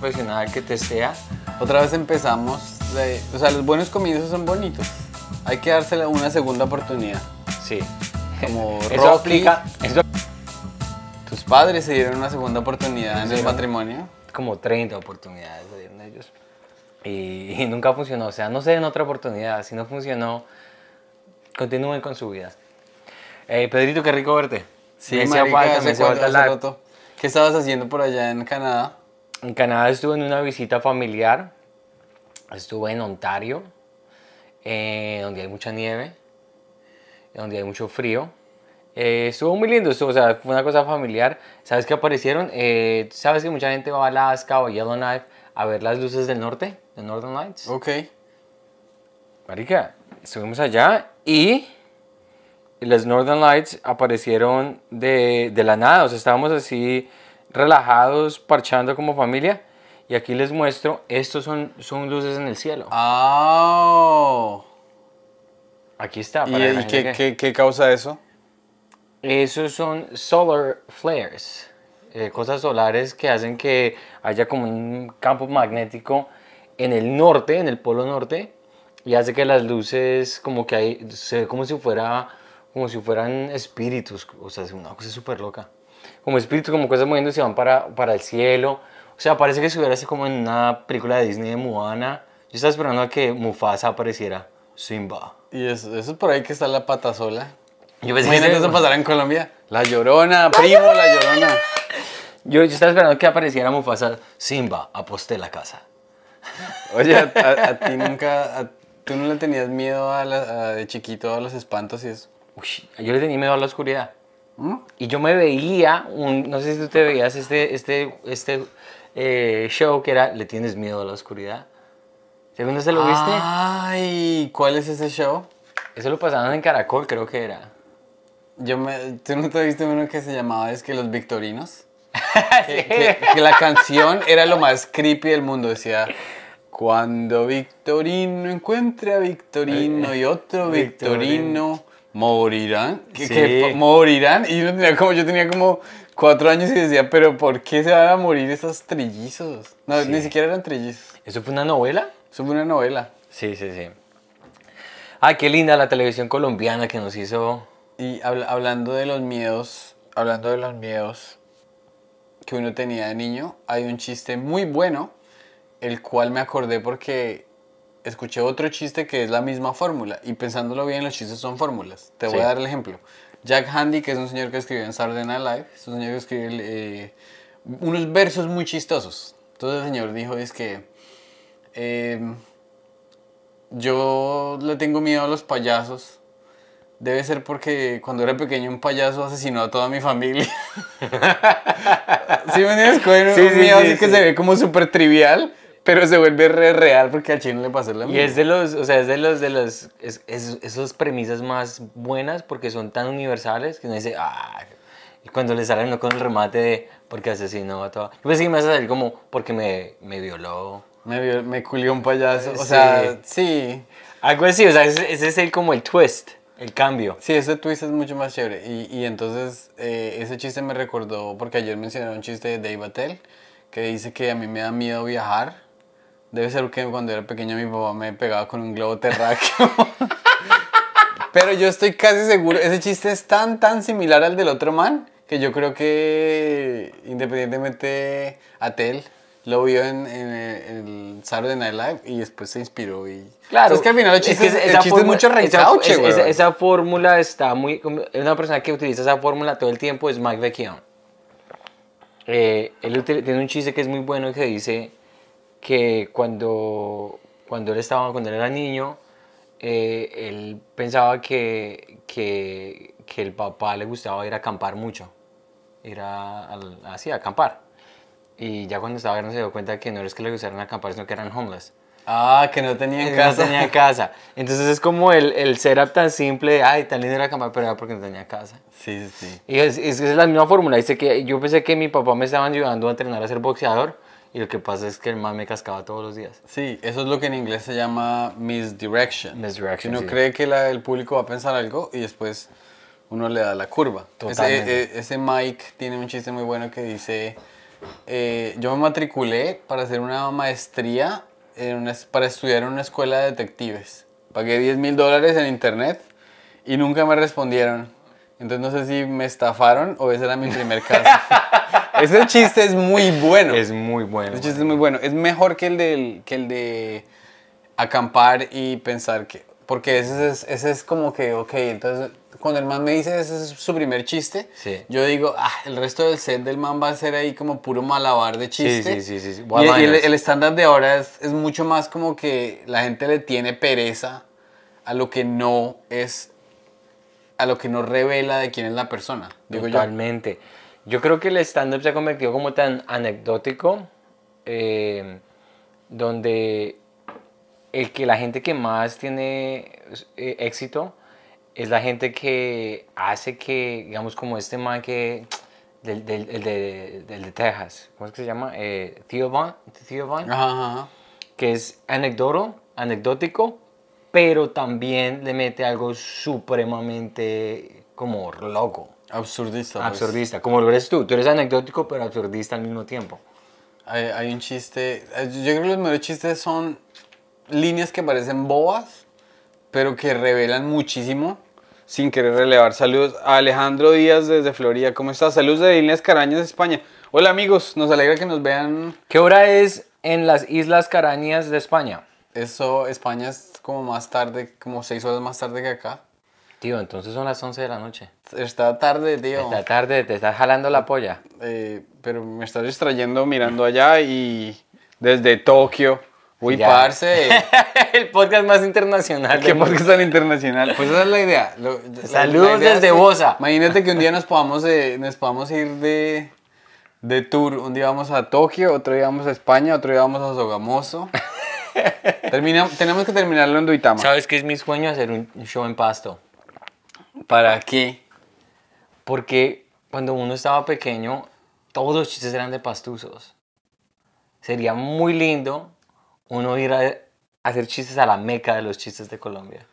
profesional que testea. Otra vez empezamos. de- o sea, los buenos comienzos son bonitos. Hay que dársela una segunda oportunidad. Sí. Como Eso Rocky, aplica. Eso tus padres se dieron una segunda oportunidad en el matrimonio. como 30 oportunidades le dieron ellos. Y, y nunca funcionó. O sea, no se den otra oportunidad. Si no funcionó, continúen con su vida. Eh, Pedrito, qué rico verte. Sí, me hacía falta, me hacía falta. ¿Qué estabas haciendo por allá en Canadá? En Canadá estuve en una visita familiar. Estuve en Ontario, eh, donde hay mucha nieve, donde hay mucho frío. Eh, estuvo muy lindo, estuvo, o sea, fue una cosa familiar. ¿Sabes qué aparecieron? Eh, ¿Sabes que mucha gente va a Alaska o a Yellowknife a ver las luces del norte, de Northern Lights? Ok. Marica, estuvimos allá y las Northern Lights aparecieron de, de la nada. O sea, estábamos así relajados, parchando como familia. Y aquí les muestro, estos son, son luces en el cielo. Ah. Aquí está. ¿Y, para y qué- qué causa eso? Esos son solar flares, eh, cosas solares que hacen que haya como un campo magnético en el norte, en el polo norte, y hace que las luces como que hay, se ve como si fuera, como si fueran espíritus, o sea, es una cosa súper loca. Como espíritus, como cosas moviéndose van para, para el cielo. O sea, parece que estuviera así como en una película de Disney de Moana. Yo estaba esperando a que Mufasa apareciera. Simba. Y eso, eso es por ahí que está la pata sola. Yo pensé que Imagínate se- eso pasará en Colombia. La llorona, primo, la llorona. Yo, yo estaba esperando que apareciera Mufasa. Simba, aposté la casa. Oye, a, a- a ti nunca, a- tú no le tenías miedo a la- de chiquito a los espantos y eso. Uy, yo le tenía miedo a la oscuridad. ¿Mm? Y yo me veía, un, no sé si tú te veías este, este, este eh, show que era Le tienes miedo a la oscuridad. ¿Segundo se lo viste? Ay, ¿cuál es ese show? Eso lo pasaban en Caracol, creo que era. Yo me, ¿Tú no te viste uno que se llamaba es que Los Victorinos? que, que- que la canción era lo más creepy del mundo. Decía, cuando Victorino encuentre a Victorino y otro Victorino, morirán. ¿Qué- Sí. qué? morirán. Y yo tenía como, yo tenía como cuatro años y decía, pero ¿por qué se van a morir esos trillizos? No, Sí. ni siquiera eran trillizos. ¿Eso fue una novela? Eso fue una novela. Sí, sí, sí. Ay, qué linda la televisión colombiana que nos hizo. Y habla- hablando de los miedos, hablando de los miedos que uno tenía de niño, hay un chiste muy bueno, el cual me acordé porque escuché otro chiste que es la misma fórmula. Y pensándolo bien, los chistes son fórmulas. Te voy Sí. a dar el ejemplo. Jack Handy, que es un señor que escribió en Saturday Night Live, es un señor que escribe eh, unos versos muy chistosos. Entonces el señor dijo, es que... em, yo le tengo miedo a los payasos. Debe ser porque cuando era pequeño un payaso asesinó a toda mi familia. ¿Sí me entiendes? Cogen Sí, un sí, miedo sí, así que se ve como súper trivial, pero se vuelve re real porque al chino le pasó la Y misma. es de los, o sea, es de los, de los, es, es- esas premisas más buenas porque son tan universales que uno dice, ah, y cuando le salen no con el remate de porque asesinó a toda. Yo pensé que me vas a salir como porque me, me violó. Me, vio- me culió un payaso. O Sí. sea, sí. Algo así, o sea, ese, ese es el, como el twist, el cambio. Sí, ese twist es mucho más chévere. Y, y entonces eh, ese chiste me recordó, porque ayer mencionaron un chiste de Dave Attell, que dice que a mí me da miedo viajar. Debe ser que cuando era pequeño mi papá me pegaba con un globo terráqueo. Pero yo estoy casi seguro, ese chiste es tan, tan similar al del otro man, que yo creo que independientemente Attell lo vio en, en el, en el Saturday Night Live y después se inspiró. Y... Claro. Es que al final el es chiste, que es, esa el chiste es fórmula- mucho reencauche, esa, güey. esa, esa fórmula está muy... Una persona que utiliza esa fórmula todo el tiempo es Mike Vecchione. Eh, él tiene un chiste que es muy bueno que dice que cuando, cuando, él, estaba, cuando él era niño, eh, él pensaba que, que, que el papá le gustaba ir a acampar mucho. Ir a, al- así, a acampar. Y ya cuando estaba grande se dio cuenta que no es que le gustaran acampar, sino que eran homeless. Ah, que no tenía en No casa. tenía casa. Entonces es como el, el setup tan simple, de, ay, tan lindo era acampar, pero era porque no tenía casa. Sí, sí, sí. Y es, es, es la misma fórmula. Dice que yo pensé que mi papá me estaban ayudando a entrenar a ser boxeador y lo que pasa es que el man me cascaba todos los días. Sí, eso es lo que en inglés se llama misdirection. Misdirection, Uno sí. cree que la- el público va a pensar algo y después uno le da la curva. Ese, Totalmente. e- ese Mike tiene un chiste muy bueno que dice, eh, yo me matriculé para hacer una maestría, en una para estudiar en una escuela de detectives. Pagué 10 mil dólares en internet y nunca me respondieron. Entonces no sé si me estafaron o ese era mi primer caso. ese chiste es muy bueno. Es muy bueno. Ese chiste es muy bueno. Es mejor que el, del, que el de acampar y pensar que... Porque ese es, ese es como que, ok, entonces cuando el man me dice ese es su primer chiste, Sí. yo digo, ah, el resto del set del man va a ser ahí como puro malabar de chiste. sí, sí, sí, sí. Y, y el, stand-up de ahora es, es mucho más como que la gente le tiene pereza a lo que no es, a lo que no revela de quién es la persona. Digo. Totalmente. Yo creo que el stand-up se ha convertido como tan anecdótico, eh, donde el que la gente que más tiene eh, éxito es la gente que hace que, digamos, como este man que, del, del, el de, del de Texas, ¿cómo es que se llama? Eh, Theo ajá. que es anecdoto, anecdótico, pero también le mete algo supremamente como loco. Absurdista. pues. Absurdista, como lo eres tú. Tú eres anecdótico, pero absurdista al mismo tiempo. Hay, hay un chiste. eh, Yo creo que los mejores chistes son líneas que parecen bobas, pero que revelan muchísimo. Sin querer relevar. Saludos a Alejandro Díaz desde Florida. ¿Cómo estás? Saludos de Líneas Carañas, España. Hola amigos, nos alegra que nos vean. ¿Qué hora es en las Islas Carañas de España? Eso, España es como más tarde, como seis horas más tarde que acá. Tío, entonces son las 11 de la noche. Está tarde, tío. Esta tarde te estás jalando la polla. Eh, pero me estás distrayendo mirando allá y desde Tokio. Uy, Ya. parce. El podcast más internacional. ¿Qué podcast tan internacional? Pues esa es la idea. Lo- Saludos la idea desde es que- Bosa. Imagínate que un día nos podamos, eh, nos podamos ir de, de tour. Un día vamos a Tokio, otro día vamos a España, otro día vamos a Sogamoso. Termina- tenemos que terminarlo en Duitama. ¿Sabes qué es mi sueño? Hacer un show en Pasto. ¿Para qué? Porque cuando uno estaba pequeño, todos los chistes eran de pastuzos. Sería muy lindo uno ir a hacer chistes a la meca de los chistes de Colombia.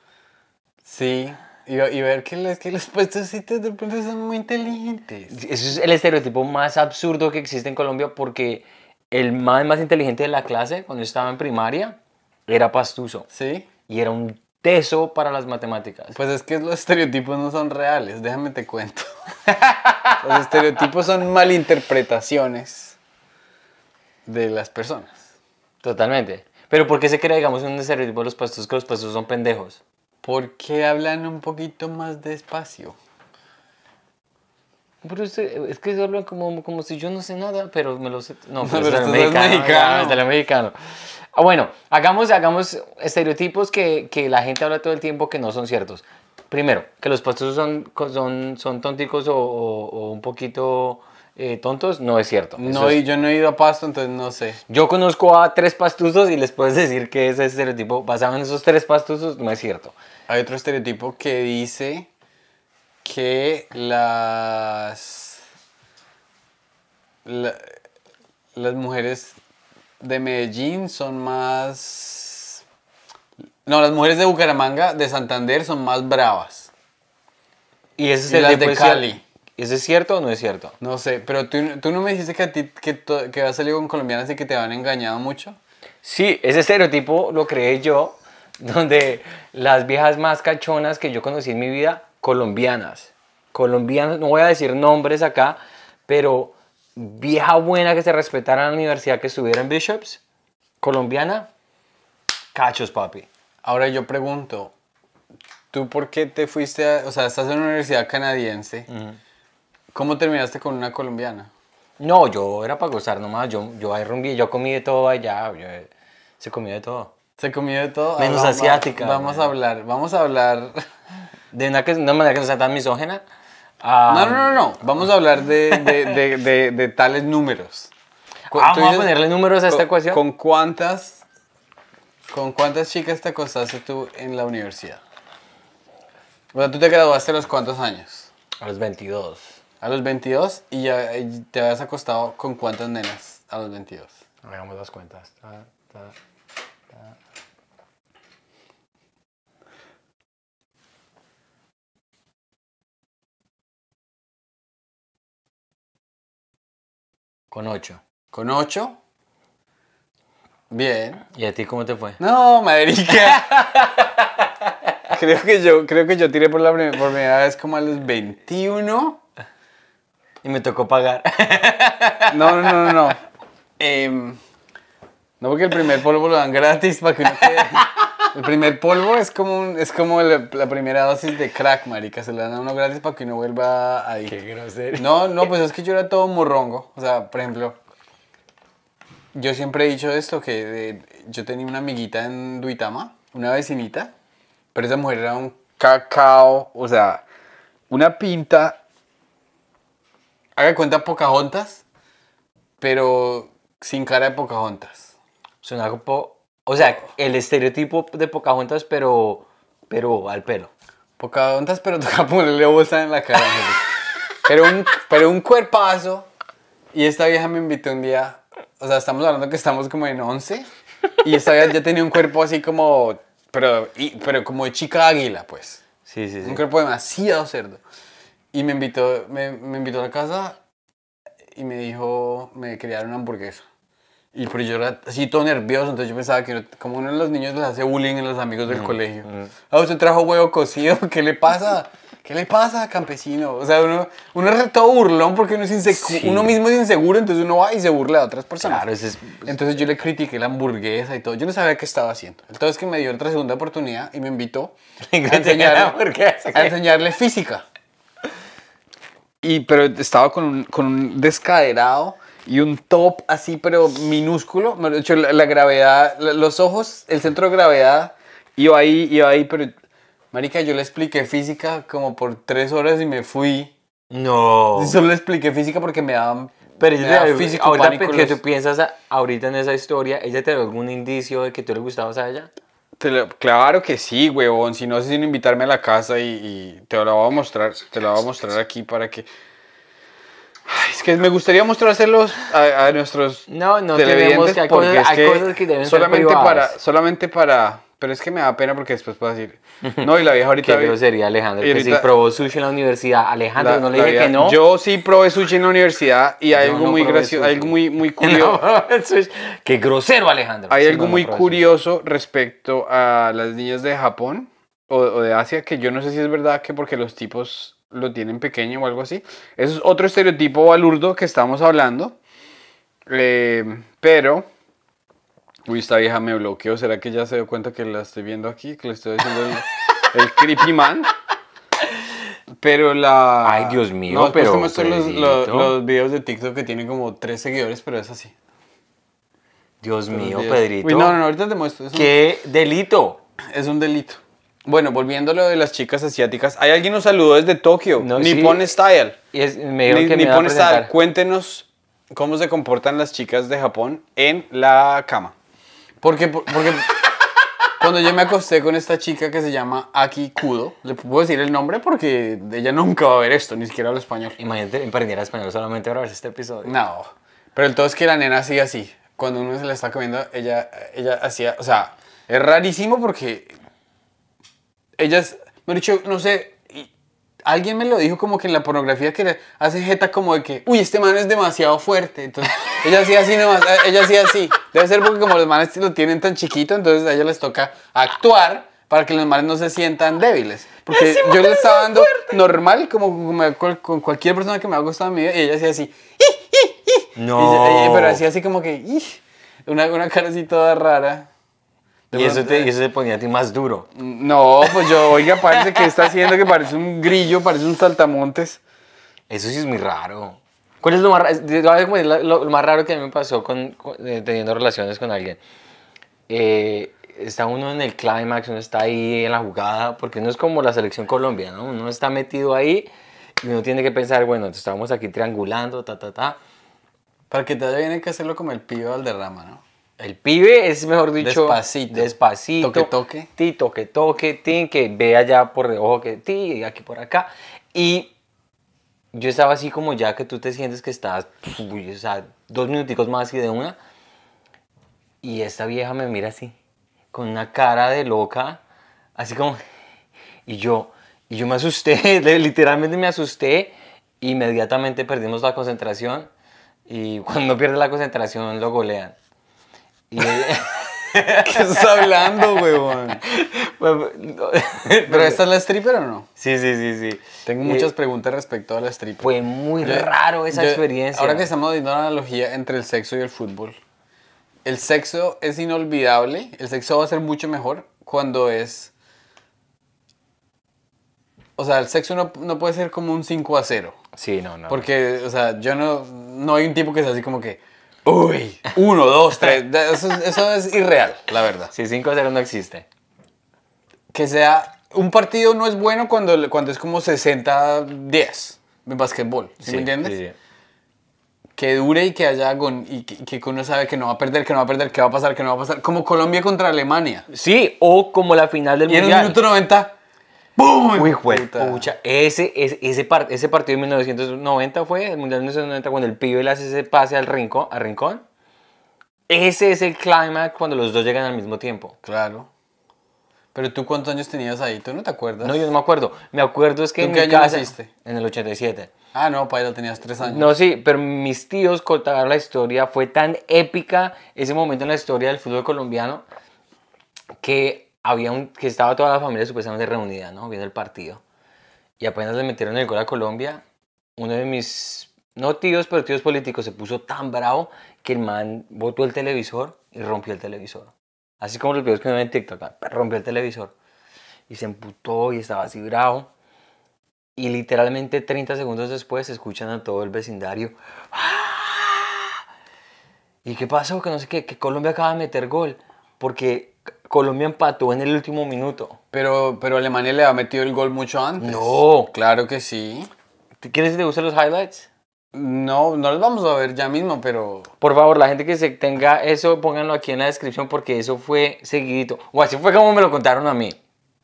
Sí. Y, y ver que, les, que los puestecitos de pronto son muy inteligentes. Eso es el estereotipo más absurdo que existe en Colombia porque el más, más inteligente de la clase, cuando yo estaba en primaria, era pastuso. ¿Sí? Y era un teso para las matemáticas. Pues es que los estereotipos no son reales, déjame te cuento. Los estereotipos son malinterpretaciones de las personas. Totalmente. Pero ¿por qué se crea, digamos, un estereotipo de los pastusos que los pastusos son pendejos? ¿Por qué hablan un poquito más despacio? Pero usted- es que hablan como, como si yo no sé nada, pero me lo sé. No, pero pero, es mexicano. mexicano. es del mexicano. Ah, bueno, hagamos, hagamos estereotipos que, que la gente habla todo el tiempo que no son ciertos. Primero, que los pastusos son, son, son tonticos o, o- o un poquito eh, tontos, no es cierto. No, es- y yo no he ido a Pasto, entonces no sé. Yo conozco a tres pastusos y les puedes decir que ese estereotipo basado en esos tres pastusos no es cierto. Hay otro estereotipo que dice que las la- las mujeres de Medellín son más no, las mujeres de Bucaramanga, de Santander son más bravas. Y ese Y las estereotipo de es Cali. ¿Eso es cierto o no es cierto? No sé, pero tú, tú no me dijiste que a ti que, to- que has salido con colombianas y que te han engañado mucho. Sí, ese estereotipo lo creé yo, donde las viejas más cachonas que yo conocí en mi vida, colombianas. Colombianas, no voy a decir nombres acá, pero vieja buena que se respetara en la universidad que estuviera en Bishops, colombiana, cachos, papi. Ahora yo pregunto, ¿tú por qué te fuiste a, o sea, estás en una universidad canadiense? ¿Cómo terminaste con una colombiana? No, yo era para gozar nomás, yo, yo ahí rumbí, yo comí de todo allá, yo, se comía de todo. Se comió de todo. Menos Ah, asiática, Vamos a hablar, vamos a hablar. De una, que, una manera que no sea tan misógena. ah, No, no, no, no. Vamos a hablar de, de, de, de, tales números. Ah, vamos a ponerle números a esta con- ecuación. ¿Con cuántas, con cuántas chicas te acostaste tú en la universidad? O sea, tú te graduaste a los cuántos años? A los 22. A los 22 y ya te habías acostado con cuántas nenas a los 22. Hagamos las cuentas. Ta, ta, ta. Con 8. Con 8. Bien. ¿Y a ti cómo te fue? No, marica. creo, que yo, creo que yo tiré por la prim- por primera vez como a los 21. Y me tocó pagar. No, no, no, no. no. Em, no, porque el primer polvo lo dan gratis para que uno quede. El primer polvo es como, un- es como la, la primera dosis de crack, marica. Se le dan a uno gratis para que uno vuelva a Qué grosero. No, no, pues es que yo era todo morrongo. O sea, por ejemplo, yo siempre he dicho esto, que yo tenía una amiguita en Duitama, una vecinita, pero esa mujer era un cacao, o sea, una pinta, haga cuenta Pocahontas, pero sin cara de Pocahontas. Suena como... O sea, el estereotipo de Pocahontas, pero, pero al pelo. Pocahontas, pero toca ponerle bolsa en la cara. Pero, un, pero un cuerpazo. Y esta vieja me invitó un día. O sea, estamos hablando que estamos como en 11. Y esta vieja ya tenía un cuerpo así como. Pero, y- pero como de chica águila, pues. Sí, sí, sí. Un cuerpo demasiado cerdo. Y me invitó, me, me invitó a la casa y me dijo, me quería dar una hamburguesa. Y pero yo era así todo nervioso, entonces yo pensaba que como uno de los niños les hace bullying en los amigos del colegio. Ah, usted trajo huevo cocido, ¿qué le pasa? ¿Qué le pasa, campesino? O sea, uno, uno es todo burlón porque uno, es Sí. uno mismo es inseguro, entonces uno va y se burla de otras personas. Claro, ese es... Entonces yo le critiqué la hamburguesa y todo. Yo no sabía qué estaba haciendo. Entonces que me dio otra segunda oportunidad y me invitó a enseñarle, a enseñarle física. Y pero estaba con un, con un descaderado y un top así, pero minúsculo. De hecho, la, la gravedad, la- los ojos, el centro de gravedad iba ahí, iba ahí, pero... Marica, yo le expliqué física como por tres horas y me fui. No. Solo le expliqué física porque me daban... Pero me daba te, físico, ahorita pánico que tú piensas ahorita en esa historia, ¿ella te dio algún indicio de que tú le gustabas a ella? Te lo- claro que sí, huevón. Si no, sin invitarme a la casa y, y te lo voy a mostrar. Te lo voy a mostrar aquí para que. Ay, es que me gustaría mostrárselos a, a nuestros No, no televidentes que hay porque cosas, es hay que cosas que deben solamente ser para solamente para pero es que me da pena porque después puedo decir no y la vieja ahorita Qué grosería, Alejandro. y Que si ahorita- probó sushi en la universidad. Alejandro, la- no le dije que no. yo sí probé sushi en la universidad y hay Yo algo no muy gracioso algo muy muy curioso No. Qué grosero, Alejandro. Hay Sí, algo no, muy sushi. curioso respecto a las niñas de Japón o, o de Asia, que yo no sé si es verdad que porque los tipos lo tienen pequeño o algo así. Eso es otro estereotipo balurdo que estamos hablando. Eh, pero... Uy, esta vieja me bloqueó. ¿Será que ya se dio cuenta que la estoy viendo aquí? Que le estoy haciendo el, el creepy man. Pero la... Ay, Dios mío, No, después pero, te muestro los, los- los videos de TikTok que tienen como tres seguidores, pero es así. Dios mío. Pedrito. Uy, no, no, ahorita te muestro. Es un- Qué delito. es un delito. Bueno, volviendo a lo de las chicas asiáticas, hay alguien nos saludó desde Tokio, No, Nippon sí. Style. Y es, me dijo Ni- que me Nippon Style, presentar. cuéntenos cómo se comportan las chicas de Japón en la cama. Porque, porque cuando yo me acosté con esta chica que se llama Aki Kudo, le puedo decir el nombre porque ella nunca va a ver esto, ni siquiera habla español. Imagínate aprendiera español solamente para ver este episodio. No, pero el todo es que la nena hacía así. Cuando uno se la está comiendo, ella, ella hacía, o sea, es rarísimo porque ellas, me han dicho, no sé, y alguien me lo dijo como que en la pornografía que hace jeta como de que, uy, este man es demasiado fuerte. Entonces, ella hacía así nomás, eh, ella hacía así. Debe ser porque como los manes lo tienen tan chiquito, entonces a ellas les toca actuar para que los manes no se sientan débiles. Porque yo le estaba dando normal, como, con, cualquier persona que me ha gustado en mi vida, y ella hacía así. No. Y- y- pero hacía así como que, "Ih", una, una cara así toda rara. Y eso, te, y eso te ponía a ti más duro. No, pues yo, oiga, parece que está haciendo que parece un grillo, parece un saltamontes. Eso sí es muy raro. ¿Cuál es lo más, lo, lo más raro que a mí me pasó con, con- eh, teniendo relaciones con alguien? Eh, está uno en el clímax, uno está ahí en la jugada, porque uno es como la selección Colombia, ¿no? Uno está metido ahí y uno tiene que pensar, bueno, estamos aquí triangulando, ta, ta, ta. Para que te hay que hacerlo como el pibe Valderrama, ¿no? El pibe es, mejor dicho, Despacito. despacito. Toque, toque. Ti, toque, toque, tin, que ve allá por debajo que ti, y aquí por acá. Y yo estaba así como ya que tú te sientes que estás, uy, o sea, dos minuticos más y de una. Y esta vieja me mira así, con una cara de loca, así como... Y yo, y yo me asusté, literalmente me asusté, inmediatamente perdimos la concentración Y cuando pierde la concentración lo golean. Y, ¿Qué estás hablando, huevón? Bueno, ¿Pero esta es la stripper o no? sí, sí, sí, sí. Tengo Eh, muchas preguntas respecto a la stripper. Fue muy Yo- raro esa yo- experiencia. Ahora que estamos viendo la analogía entre el sexo y el fútbol. El sexo es inolvidable. El sexo va a ser mucho mejor cuando es. O sea, el sexo no, no puede ser como un 5 a 0. Sí, no, no. Porque, o sea, yo no. No hay un tipo que sea así como que. Uy, uno, dos, tres. Eso, es- eso es irreal, la verdad. Sí, 5 a 0 no existe. Que sea. Un partido no es bueno cuando, cuando es como 60-10 en basquetbol. ¿Sí, me entiendes? Sí, sí. que dure y que haya agon- y que, que uno sabe que no va a perder, que no va a perder, que va a pasar, que no va a pasar. Como Colombia contra Alemania. Sí, o como la final del Y en un mundial. minuto 90, ¡boom! Uy, Puta. pucha, ese, ese, ese, par- ese partido de 1990 fue, el Mundial de 1990, cuando el pibe le hace ese pase al rincón, al rincón. Ese es el climax cuando los dos llegan al mismo tiempo. Claro. Pero tú, ¿cuántos años tenías ahí? ¿Tú no te acuerdas? No, yo no me acuerdo. Me acuerdo es que ¿Tú en qué mi año casa... naciste? En el 87. Ah, no, Paila, tenías tres años. No, sí, pero mis tíos contaban la historia. Fue tan épica ese momento en la historia del fútbol colombiano que había un, que estaba toda la familia supuestamente reunida, ¿no? Viendo el partido. Y apenas le metieron el gol a Colombia, uno de mis, no tíos, pero tíos políticos se puso tan bravo que el man botó el televisor y rompió el televisor. Así como los videos que uno ve en TikTok, ¿no? rompió el televisor. Y se emputó y estaba así bravo. Y literalmente 30 segundos después escuchan a todo el vecindario. "¡Ah!". ¿Y qué pasó? Que no sé qué, que Colombia acaba de meter gol. Porque Colombia empató en el último minuto. Pero, pero Alemania le ha metido el gol mucho antes. No. Claro que sí. ¿Te- ¿Quieres que te gusten los highlights? No, no los vamos a ver ya mismo, pero... Por favor, la gente que se tenga eso, pónganlo aquí en la descripción porque eso fue seguidito. O así fue como me lo contaron a mí.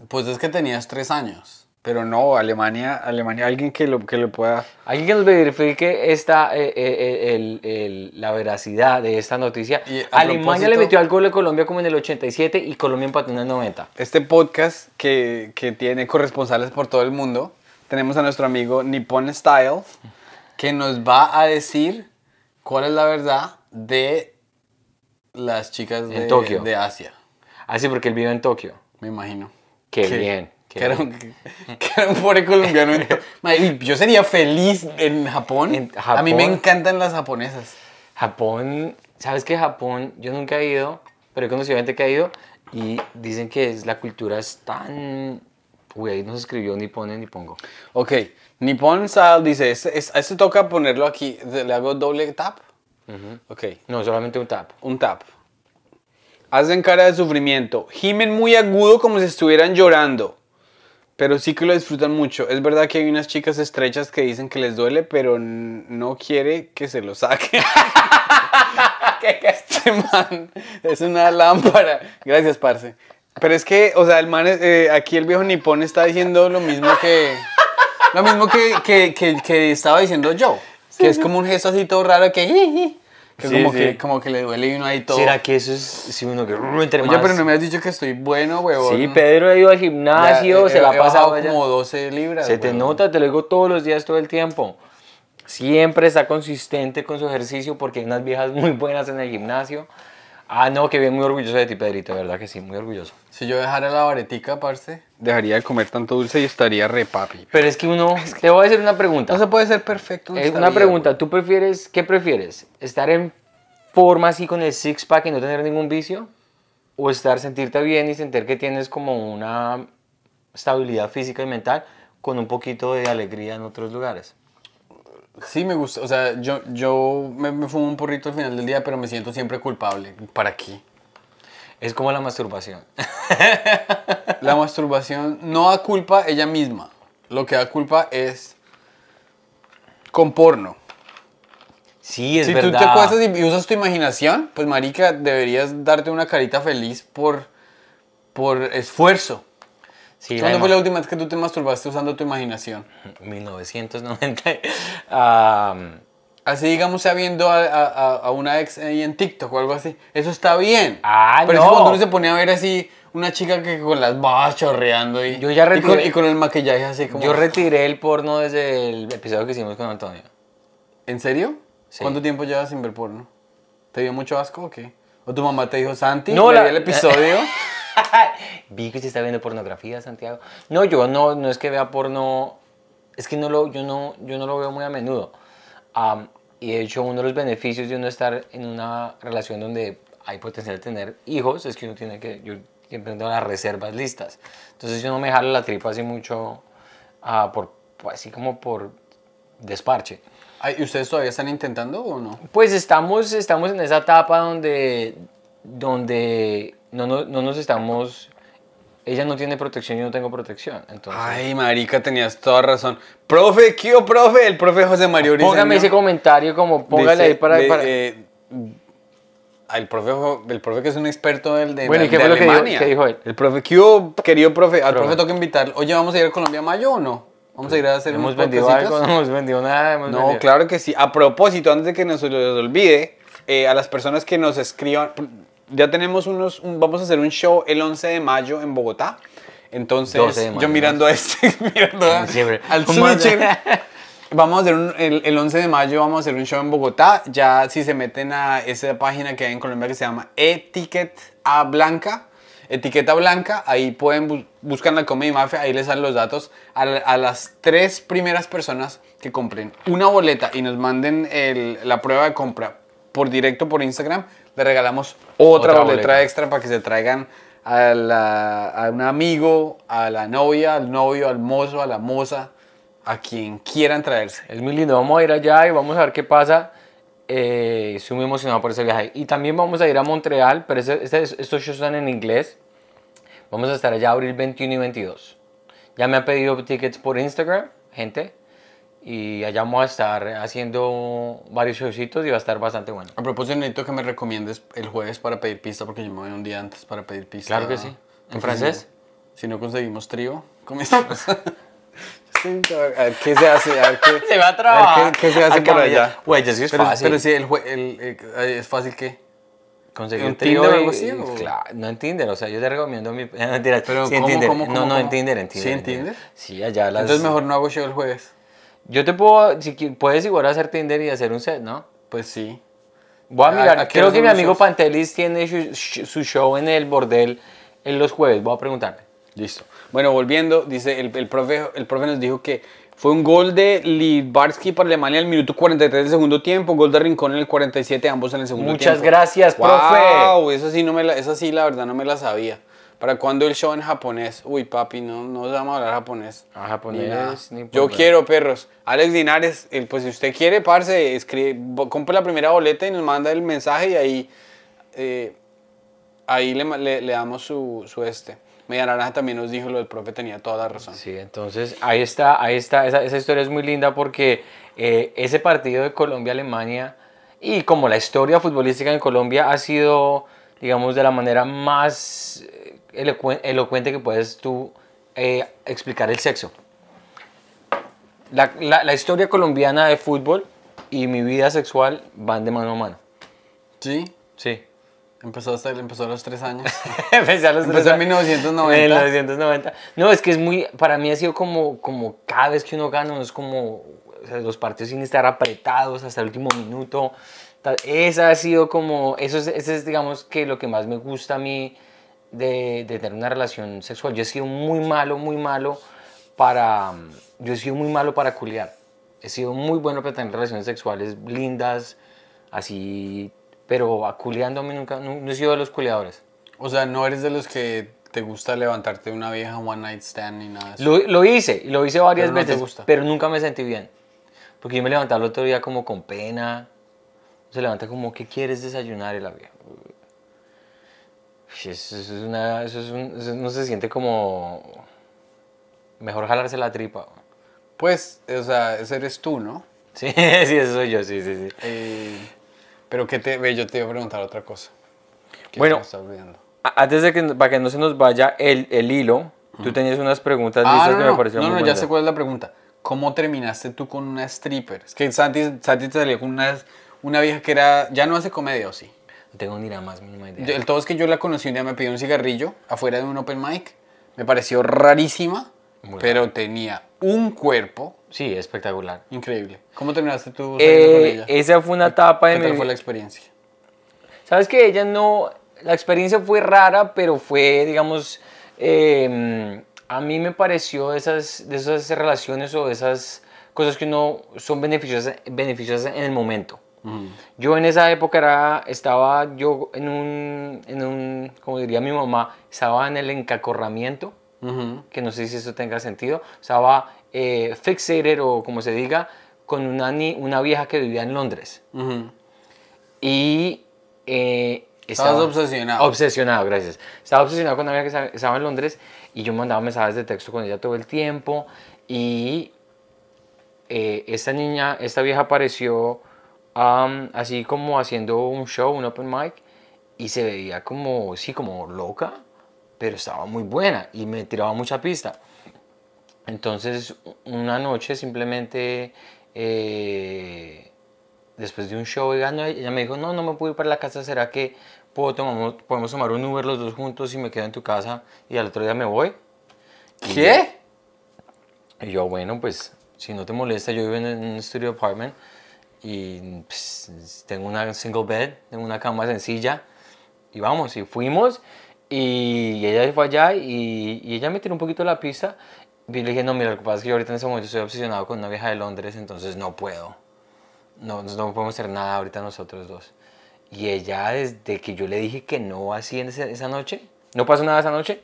Pues es que tenías tres años. Pero no, Alemania, Alemania, alguien que lo, que lo pueda... Alguien que nos verifique esta, eh, eh, el- el- la veracidad de esta noticia. Y a Alemania le metió al gol de Colombia como en el 87 y Colombia empató en el 90. Este podcast que, que tiene corresponsales por todo el mundo, tenemos a nuestro amigo Nippon Style, que nos va a decir cuál es la verdad de las chicas de, Tokio. de Asia, Así porque él vive en Tokio. me imagino. Qué Que- bien. Que era, un, que era un pobre colombiano. Yo sería feliz en Japón. En A mí me encantan las japonesas. Japón, ¿sabes qué? Japón, yo nunca he ido, pero he conocido gente que ha ido y dicen que es, la cultura es tan... Uy, ahí nos escribió ni pone ni pongo. Ok, Nippon Style dice, este, es- este toca ponerlo aquí, le hago doble tap. Ok. No, solamente un tap. Un tap. Hacen cara de sufrimiento. Gimen muy agudo como si estuvieran llorando. Pero sí que lo disfrutan mucho. Es verdad que hay unas chicas estrechas que dicen que les duele, pero no quiere que se lo saque. este man es una lámpara. Gracias, parce. Pero es que, o sea, el man, es- eh, aquí el viejo nipón está diciendo lo mismo que... Lo mismo que, que, que, que estaba diciendo yo. Que es como un gesto así todo raro que... Que Sí, como, sí. Que, como que le duele y uno ahí todo. ¿Será que eso es si uno que entre Oye, más- pero no me has dicho que estoy bueno, huevón. Sí, Pedro ha ido al Ya, gimnasio, he- se la ha he pasado como 12 libras. Se te huevón. nota, te lo digo todos los días, todo el tiempo. Siempre está consistente con su ejercicio porque hay unas viejas muy buenas en el gimnasio. Ah, no, que bien, muy orgulloso de ti, Pedrito, de verdad que sí, muy orgulloso. Si yo dejara la varetica, parce, dejaría de comer tanto dulce y estaría re papi. Pero es que uno, te voy a hacer una pregunta. No se puede ser perfecto. en Es una vida, pregunta, ¿tú prefieres, qué prefieres? ¿Estar en forma así con el six pack y no tener ningún vicio? ¿O estar, sentirte bien y sentir que tienes como una estabilidad física y mental con un poquito de alegría en otros lugares? Sí, me gusta. O sea, yo, yo me, me fumo un porrito al final del día, pero me siento siempre culpable. ¿Para qué? Es como la masturbación. La masturbación no da culpa ella misma. Lo que da culpa es con porno. Sí, es si verdad. tú te acuestas y usas tu imaginación, pues marica, deberías darte una carita feliz por, por esfuerzo. Sí, ¿Cuándo la fue la ima- última vez que tú te masturbaste usando tu imaginación? 1990. Ah, Así, digamos, sea viendo a, a- a- una ex ahí en TikTok o algo así. Eso está bien. Ah, Pero no. cuando uno se pone a ver así, una chica que con las babas chorreando y, Yo ya y, con, retiré- y con el maquillaje así como... yo retiré el porno desde el episodio que hicimos con Antonio. ¿En serio? Sí. ¿Cuánto tiempo llevas sin ver porno? ¿Te dio mucho asco o qué? ¿O tu mamá te dijo, Santi, no, la- el episodio? Vi que se está viendo pornografía, Santiago. No, yo no, no es que vea porno, es que no lo, yo, no, yo no lo veo muy a menudo. Am, y de hecho, uno de los beneficios de uno estar en una relación donde hay potencial de tener hijos es que uno tiene que, yo siempre tengo las reservas listas. Entonces yo no me jalo la tripa así mucho, ah, por, así como por desparche. ¿Y ustedes todavía están intentando o no? Pues estamos, estamos en esa etapa donde, donde no, no, no nos estamos... Ella no tiene protección, yo no tengo protección. Entonces, Ay, marica, tenías toda razón. Profe, ¿qué o profe? El profe José Mario Briceño. póngame ese comentario como póngale ahí para... de- para- eh, el, profe, Jo- el profe que es un experto del de, Bueno, ¿y de qué fue lo que dijo- Alemania. qué dijo él? El profe, ¿qué hubo, querido profe? Al Profe. profe toca invitarlo. Oye, ¿vamos a ir a Colombia a mayo o no? ¿Vamos a ir a hacer ¿Hemos unos vendido algo? No hemos vendido nada. hemos No, vendido- claro que sí. A propósito, antes de que nos los olvide, eh, a las personas que nos escriban, ya tenemos unos, un- vamos a hacer un show el 11 de mayo en Bogotá. Entonces, 12 de mayo, yo mirando a este, mirando a- al ¿Cómo switcher. Vamos a hacer un- el, el 11 de mayo vamos a hacer un show en Bogotá. Ya si se meten a esa página que hay en Colombia que se llama Etiquet A Blanca, Etiqueta Blanca, ahí pueden bu- buscar la Comedy Mafia, ahí les salen los datos. A, a las tres primeras personas que compren una boleta y nos manden el- la prueba de compra por directo por Instagram, le regalamos otra, Otra boleta, boleta. extra para que se traigan a, la- a un amigo, a la novia, al novio, al mozo, a la moza, a quien quieran traerse. Es muy lindo. Vamos a ir allá y vamos a ver qué pasa. Eh, estoy muy emocionado por ese viaje. Y también vamos a ir a Montreal, pero este- estos shows están en inglés. Vamos a estar allá abril 21 y 22. Ya me han pedido tickets por Instagram, gente. Y allá vamos a estar haciendo varios showcitos y va a estar bastante bueno. A propósito, necesito que me recomiendes el jueves para pedir pista porque yo me voy un día antes para pedir pista. Claro que sí. ¿En francés? Si no conseguimos trío, comenzamos. A ver qué se hace, a ver qué, Se va a a trabajar. ver qué, qué se hace por allá. Güey, es pero, fácil. pero sí, el, jue- el- eh, es fácil que. Conseguir ¿En un trío Tinder o y- algo así, o? Claro, no en Tinder, o sea, yo te recomiendo mi... No. Pero sí, en ¿cómo, Tinder. cómo, no, cómo, no, en cómo? Tinder, en Tinder. ¿Sí, en en? Tinder? Sí, allá las... Entonces mejor no hago show el jueves. Yo te puedo, si puedes igual hacer Tinder y hacer un set, ¿no? Pues sí. Voy a ¿A- mirar, a qué creo que mi amigo shows? Pantelis tiene su, su show en el bordel en los jueves, voy a preguntarle. Listo. Bueno, volviendo, dice el, el, profe, el profe nos dijo que fue un gol de Libarski para Alemania en el minuto 43 del segundo tiempo, gol de Rincón en el 47, ambos en el segundo Muchas tiempo. gracias, profe. Wow, esa sí, no me la, esa sí, la verdad, no me la sabía. ¿Para cuándo el show en japonés? Uy, papi, no, no vamos a hablar japonés. Ah, japonés, Ni Yo problema. quiero, perros. Alex Linares, el, pues si usted quiere, parce, escribe, compre la primera boleta y nos manda el mensaje y ahí, eh, ahí le, le- le damos su, su este. Media Naranja también nos dijo lo del profe, tenía toda la razón. Sí, entonces ahí está, ahí está, esa, esa historia es muy linda porque eh, ese partido de Colombia-Alemania y como la historia futbolística en Colombia ha sido, digamos, de la manera más elocuente que puedes tú eh, explicar el sexo. La, la- la historia colombiana de fútbol y mi vida sexual van de mano a mano. ¿Sí? Sí. Empezó, hasta, empezó a los tres años. Empecé a los Empezó tres en años. 1990. En 1990. No, es que es muy, para mí ha sido como, como cada vez que uno gana, es como, o sea, los partidos sin estar apretados hasta el último minuto. Esa ha sido como, eso es, ese es digamos que lo que más me gusta a mí de, de tener una relación sexual. Yo he sido muy malo, muy malo para, yo he sido muy malo para culiar. He sido muy bueno para tener relaciones sexuales lindas, así, pero a culiándome nunca, no, no he sido de los culiadores. O sea, no eres de los que te gusta levantarte de una vieja one night stand ni nada de eso. Lo, lo hice, y lo hice varias Pero no te veces, gusta. pero nunca me sentí bien. Porque yo me levantaba el otro día como con pena. Se levanta como, ¿qué quieres desayunar? Y la vieja. Eso, es una, eso es un- eso no se siente como... Mejor jalarse la tripa. Pues, o sea, ese eres tú, ¿no? Sí, sí, eso soy yo, sí, sí, sí. Eh, pero que te, ve, yo te iba a preguntar otra cosa. que Bueno. Antes de que, para que no se nos vaya el, el hilo, tú tenías unas preguntas Ah, listas no, que no, me parecieron no, muy no, ya sé cuál es la pregunta. ¿Cómo terminaste tú con una stripper? Es que Santi, Santi te salió con una, una vieja que era, ya no hace comedia, ¿o sí? No tengo ni la más mínima idea. Yo- el todo es que yo la conocí un día, me pidió un cigarrillo afuera de un open mic. Me pareció rarísima. Muy pero tenía un cuerpo Sí, espectacular. increíble. ¿Cómo terminaste tú Eh, con ella? esa fue una etapa de ¿Qué mi tal fue la experiencia? Sabes que ella no, la experiencia fue rara, pero fue, digamos, eh, a mí me pareció esas, de esas relaciones o esas cosas que no son beneficiosas, beneficiosas en el momento. Yo en esa época era, estaba yo en un, en un, como diría mi mamá, estaba en el encacorramiento, que no sé si eso tenga sentido, estaba eh, fixated o como se diga, con una, una vieja que vivía en Londres. Y eh, Estabas estaba- obsesionado. Obsesionado, gracies. Estaba obsesionado con una amiga que estaba- estaba en Londres y yo mandaba mensajes de texto con ella todo el tiempo. Y eh, esta niña, esta vieja apareció así como haciendo un show, un open mic, y se veía como, sí, como loca, pero estaba muy buena y me tiraba mucha pista. Entonces, una noche simplemente, eh, después de un show, ella me dijo, no, no me puedo ir para la casa, ¿será que puedo tomamos- podemos tomar un Uber los dos juntos y me quedo en tu casa y al otro día me voy? ¿Qué? Y yo, bueno, pues, si no te molesta, yo vivo en un studio apartment y pues, tengo una single bed, tengo una cama sencilla. Y vamos, y fuimos y ella fue allá y, y ella me tiró un poquito la pista. Y le dije, no, mira, lo que pasa es que yo ahorita en ese momento estoy obsesionado con una vieja de Londres, entonces no puedo, no, no podemos hacer nada ahorita nosotros dos. Y ella, desde que yo le dije que no así en esa noche, no pasó nada esa noche,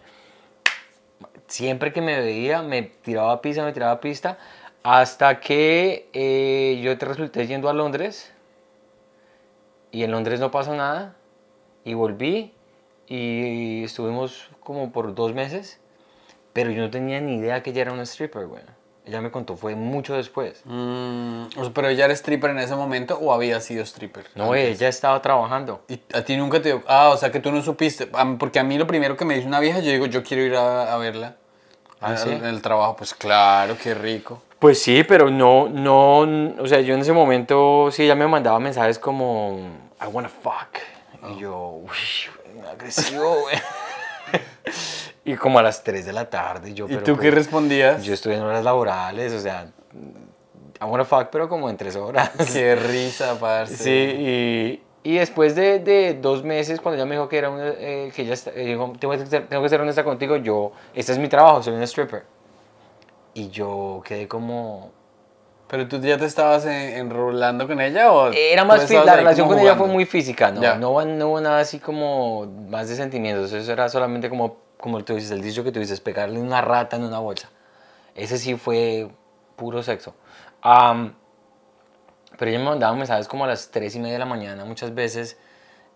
siempre que me veía me tiraba pista, me tiraba pista, hasta que eh, yo te resulté yendo a Londres y en Londres no pasó nada y volví y estuvimos como por dos meses, pero yo no tenía ni idea que ella era una stripper, güey. Ella me contó, fue mucho después. Mm, ¿Pero ella era stripper en ese momento o había sido stripper? No, antes? ella estaba trabajando. ¿Y a ti nunca te dio... Ah, o sea que tú no supiste. A Porque a mí lo primero que me dice una vieja, yo digo, yo quiero ir a, a verla. ¿Ah, Al- sí? En el trabajo, pues claro, qué rico. Pues sí, pero no, no, o sea, yo en ese momento sí, ella me mandaba mensajes como, I wanna fuck. Y yo, uy, agresivo, güey. y como a las 3 de la tarde, yo, ¿Y pero tú qué pues, respondías? Yo estoy en horas laborales, o sea, I wanna fuck, pero como en 3 horas. Qué risa, parce. Sí, y, y después de, de dos meses, cuando ella me dijo que era una, eh, que ella está- eh, dijo, tengo que, ser, tengo que ser honesta contigo, yo, este es mi trabajo, soy una stripper. Y yo quedé como, ¿Pero tú ya te estabas en- enrolando con ella o...? Era más fí- estabas la relación con ella fue muy física, ¿no? No, hubo- no hubo nada así como más de sentimientos. Eso era solamente como, como tú dices, el dicho que tú dices, pegarle una rata en una bolsa. Ese sí fue puro sexo. Am, pero ella me mandaba mensajes como a las 3 y media de la mañana muchas veces,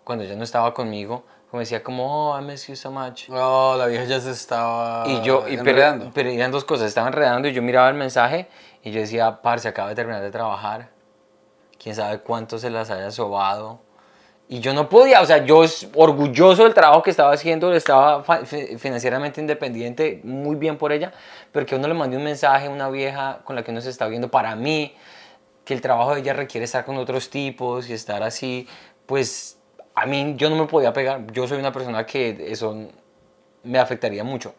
cuando ella no estaba conmigo, como decía como, oh, I miss you so much. Oh, la vieja ya se estaba Y yo, y pero, enredando. pero eran dos cosas, estaba enredando y yo miraba el mensaje y yo decía, parce, acaba de terminar de trabajar, quién sabe cuánto se las haya sobado. Y yo no podía, o sea, yo es orgulloso del trabajo que estaba haciendo, estaba financieramente independiente, muy bien por ella, pero que uno le mande un mensaje a una vieja con la que uno se está viendo, para mí, que el trabajo de ella requiere estar con otros tipos y estar así, pues a mí yo no me podía pegar, yo soy una persona que eso me afectaría mucho.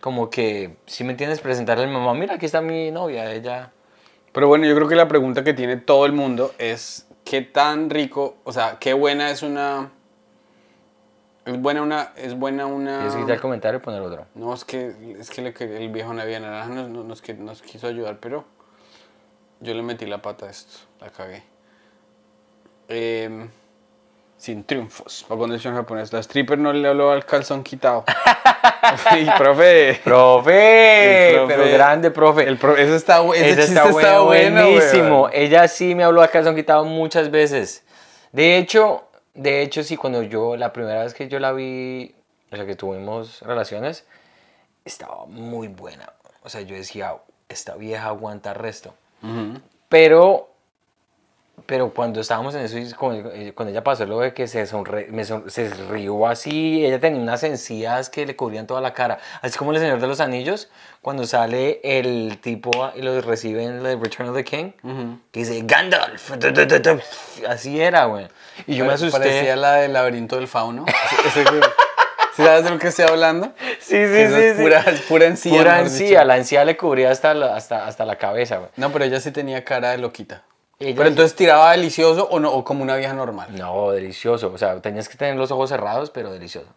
Como que, si me entiendes, presentarle a mi mamá, mira, aquí está mi novia, ella... Pero bueno, yo creo que la pregunta que tiene todo el mundo es qué tan rico, o sea, qué buena es una... Es buena una... Es buena una... Tienes que quitar el comentario y poner otro. No, es que, es que el viejo Navidad Naranja nos, nos, nos qui- nos quiso ayudar, pero yo le metí la pata a esto, la cagué. Em, sin triunfos, para ponerse en japonés. La stripper no le habló al calzón quitado. y profe... ¡Profe! Profe- Pero grande, profe. El pro- ese está, ese Ese está, está, bueno, buenísimo. weón. Ella sí me habló a calzón quitado muchas veces. De hecho, de hecho, sí, cuando yo, la primera vez que yo la vi, o sea, que tuvimos relaciones, estaba muy buena. O sea, yo decía, esta vieja aguanta resto. Pero, pero cuando estábamos en eso, con, eh, cuando ella pasó lo de que se, sonre- me son- se rió así, ella tenía unas encías que le cubrían toda la cara. Así como el Señor de los Anillos, cuando sale el tipo y lo recibe en la Return of the King, que dice Gandalf. Así era, güey. Y yo me asusté. Parecía la del laberinto del fauno. Ese- ese que- ¿Sí ¿Sabes de lo que estoy hablando? Sí, sí, sí. es sí. pura, encía. Pura encía, la encía le cubría hasta la, hasta, hasta la cabeza, güey. No, pero ella sí tenía cara de loquita. Pero entonces tiraba delicioso o, no, o como una vieja normal. No, delicioso. O sea, tenías que tener los ojos cerrados, pero delicioso.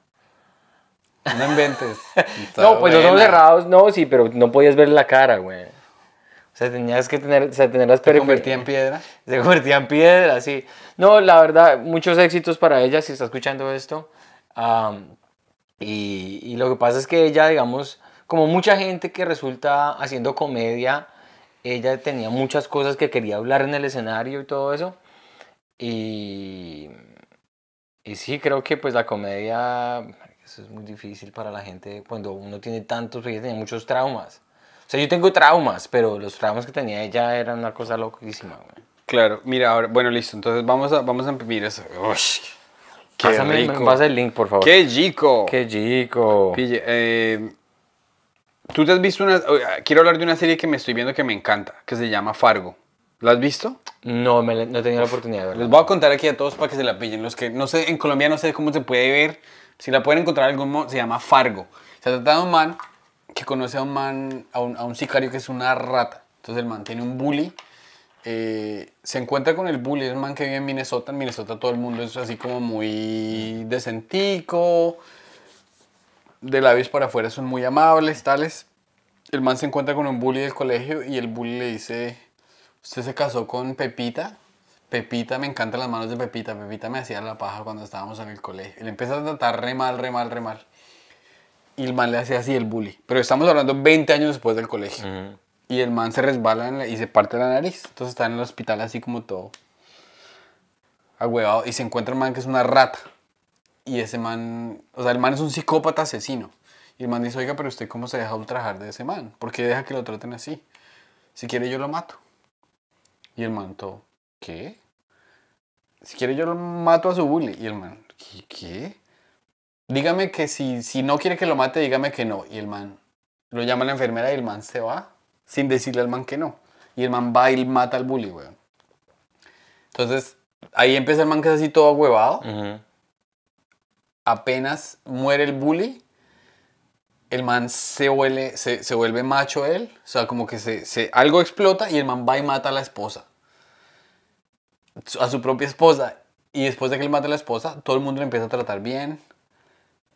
No inventes. No, pues los ojos cerrados, no, sí, pero no podías ver la cara, güey. O sea, tenías que tener, o sea, tener las Se convertía en piedra. Se convertía en piedra, sí. No, la verdad, muchos éxitos para ella si está escuchando esto. Am, y, y lo que pasa es que ella, digamos, como mucha gente que resulta haciendo comedia, ella tenía muchas cosas que quería hablar en el escenario y todo eso. Y, y sí, creo que pues la comedia, eso es muy difícil para la gente cuando uno tiene tantos, ella tenía muchos traumas. O sea, yo tengo traumas, pero los traumas que tenía ella eran una cosa loquísima, güey. Claro, mira, ahora, bueno, listo. Entonces vamos a, vamos a mira eso. Uy, qué Pásame, me rico. pasa el link, por favor. Qué chico. Qué chico. Pille, eh, tú te has visto una. oye, Quiero hablar de una serie que me estoy viendo que me encanta, que se llama Fargo. ¿La has visto? No, me no he tenido la oportunidad de Les verlo. voy a contar aquí a todos para que se la pillen. Los que no sé, en Colombia no sé cómo se puede ver. Si la pueden encontrar en algún modo, se llama Fargo. Se trata de un man que conoce a un man, a un, a un sicario que es una rata. Entonces el man tiene un bully. eh, se encuentra con el bully, es un man que vive en Minnesota. En Minnesota todo el mundo es así como muy decentico. De labios para afuera son muy amables, tales. El man se encuentra con un bully del colegio y el bully le dice, usted se casó con Pepita. Pepita, me encantan las manos de Pepita. Pepita me hacía la paja cuando estábamos en el colegio. Y le empieza a tratar re mal, re mal, re mal. Y el man le hace así el bully. Pero estamos hablando 20 años después del colegio. Y el man se resbala la- y se parte la nariz. Entonces está en el hospital así como todo agüevado. Y se encuentra el man que es una rata. Y ese man, o sea, el man es un psicópata asesino. Y el man dice, oiga, pero usted cómo se deja ultrajar de ese man? ¿Por qué deja que lo traten así? Si quiere yo lo mato. Y el man todo, ¿qué? Si quiere yo lo mato a su bully. Y el man, ¿qué? Dígame que si, si no quiere que lo mate, dígame que no. Y el man lo llama a la enfermera y el man se va sin decirle al man que no. Y el man va y mata al bully, weón. Entonces, ahí empieza el man que es así todo huevado. Ujú. Apenas muere el bully, el man se vuelve, se, se vuelve macho él. O sea, como que se, se- algo explota y el man va y mata a la esposa. A su propia esposa. Y después de que él mata a la esposa, todo el mundo le empieza a tratar bien.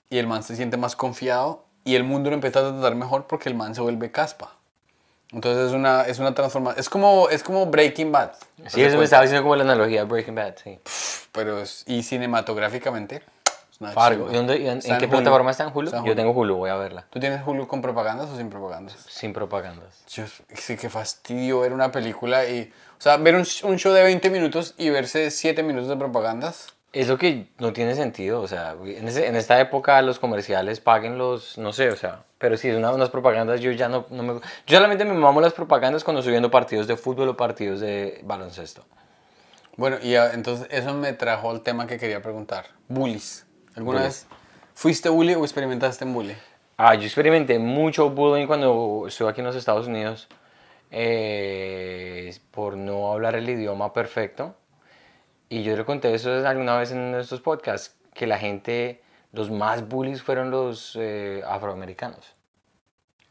Y el man se siente más confiado. Y el mundo lo empieza a tratar mejor porque el man se vuelve caspa. Entonces es una, es una transformación. Es como, es como Breaking Bad. Sí, ¿te eso me estaba diciendo como la analogía Breaking Bad, sí. Pero es, y cinematográficamente. Una Fargo. ¿Y dónde- y en, en qué Hulu. plataforma está en Hulu? Yo tengo Hulu, voy a verla. ¿Tú tienes Hulu con propagandas o sin propagandas? Sin propagandas. Yo, sí, que fastidio ver una película y... O sea, ver un, un show de 20 minutos y verse 7 minutos de propagandas. Es lo que no tiene sentido, o sea, en, ese- en esta época los comerciales paguen los, no sé, o sea, pero si es una, unas propagandas, yo ya no, no me... Yo solamente me mamo las propagandas cuando estoy viendo partidos de fútbol o partidos de baloncesto. Bueno, y entonces eso me trajo al tema que quería preguntar. Bullies. ¿Alguna vez fuiste bully o experimentaste en bully? Ah, yo experimenté mucho bullying cuando estuve aquí en los Estados Unidos eh, por no hablar el idioma perfecto. Y yo le conté eso alguna vez en estos podcasts, que la gente, los más bullies fueron los eh, afroamericanos.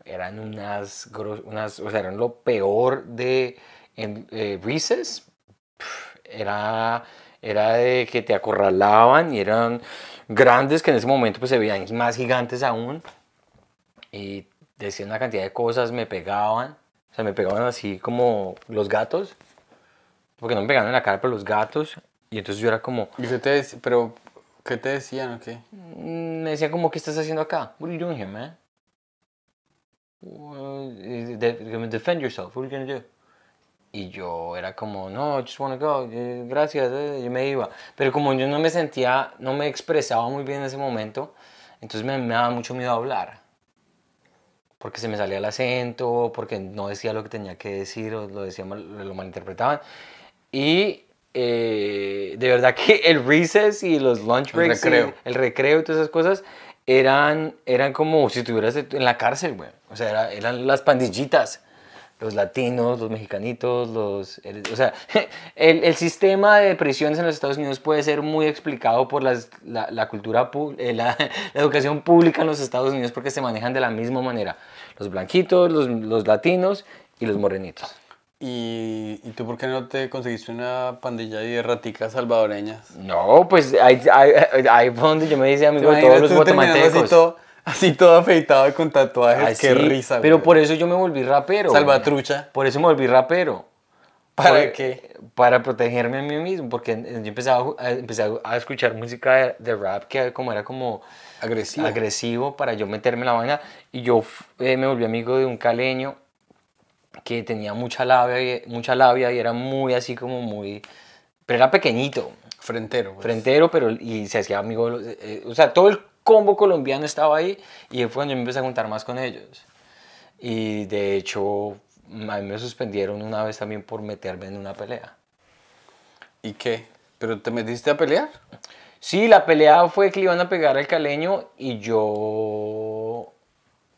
Eran unas, unas, o sea, eran lo peor de en eh, Recess. pf, Era, era de que te acorralaban y eran grandes que en ese momento pues se veían más gigantes aún y decían una cantidad de cosas, me pegaban, o sea, me pegaban así como los gatos, porque no me pegaban en la cara, pero los gatos, y entonces yo era como, ¿Y qué te, pero, ¿qué te decían o qué? mm, me decían como, ¿qué estás haciendo acá? What are you doing here, man? Eh, de- defend yourself, what are you gonna do? Y yo era como, no, I just wanna go, eh, gracias, eh", yo me iba. Pero como yo no me sentía, no me expresaba muy bien en ese momento, entonces me, me daba mucho miedo hablar. Porque se me salía el acento, porque no decía lo que tenía que decir, o lo decía mal- lo malinterpretaban. Y eh, de verdad que el recess y los lunch El breaks, y recreo. el recreo y todas esas cosas eran, eran como si estuvieras en la cárcel, güey. O sea, era- eran las pandillitas los latinos, los mexicanitos, los... el- o sea, el, el sistema de prisiones en los Estados Unidos puede ser muy explicado por las- la, la cultura, eh, la, la educación pública en los Estados Unidos porque se manejan de la misma manera. Los blanquitos, los, los latinos y los morenitos. ¿Y, ¿Y tú por qué no te conseguiste una pandilla de raticas salvadoreñas? No, pues ahí, fue donde yo me hice ¿Te amigo de todos los guatemaltecos. Así todo afeitado con tatuajes? Ay, ¡Qué sí, risa! Pero güey. por eso yo me volví rapero. güey. Salvatrucha. Por eso me volví rapero. ¿Para Por- qué? Para protegerme a mí mismo, porque yo empezaba a empecé a- escuchar música de, rap que como era como Agresivo. agresivo para yo meterme en la vaina y yo eh, me volví amigo de un caleño que tenía mucha labia, y, mucha labia y era muy así como muy... Pero era pequeñito, Frentero. pues. frentero, pero y se hacía amigo, de los- eh, eh, o sea, todo el combo colombiano estaba ahí y fue cuando yo me empecé a juntar más con ellos. Y de hecho, a mí me suspendieron una vez también por meterme en una pelea. ¿Y qué? ¿Pero te metiste a pelear? Sí, la pelea fue que le iban a pegar al caleño y yo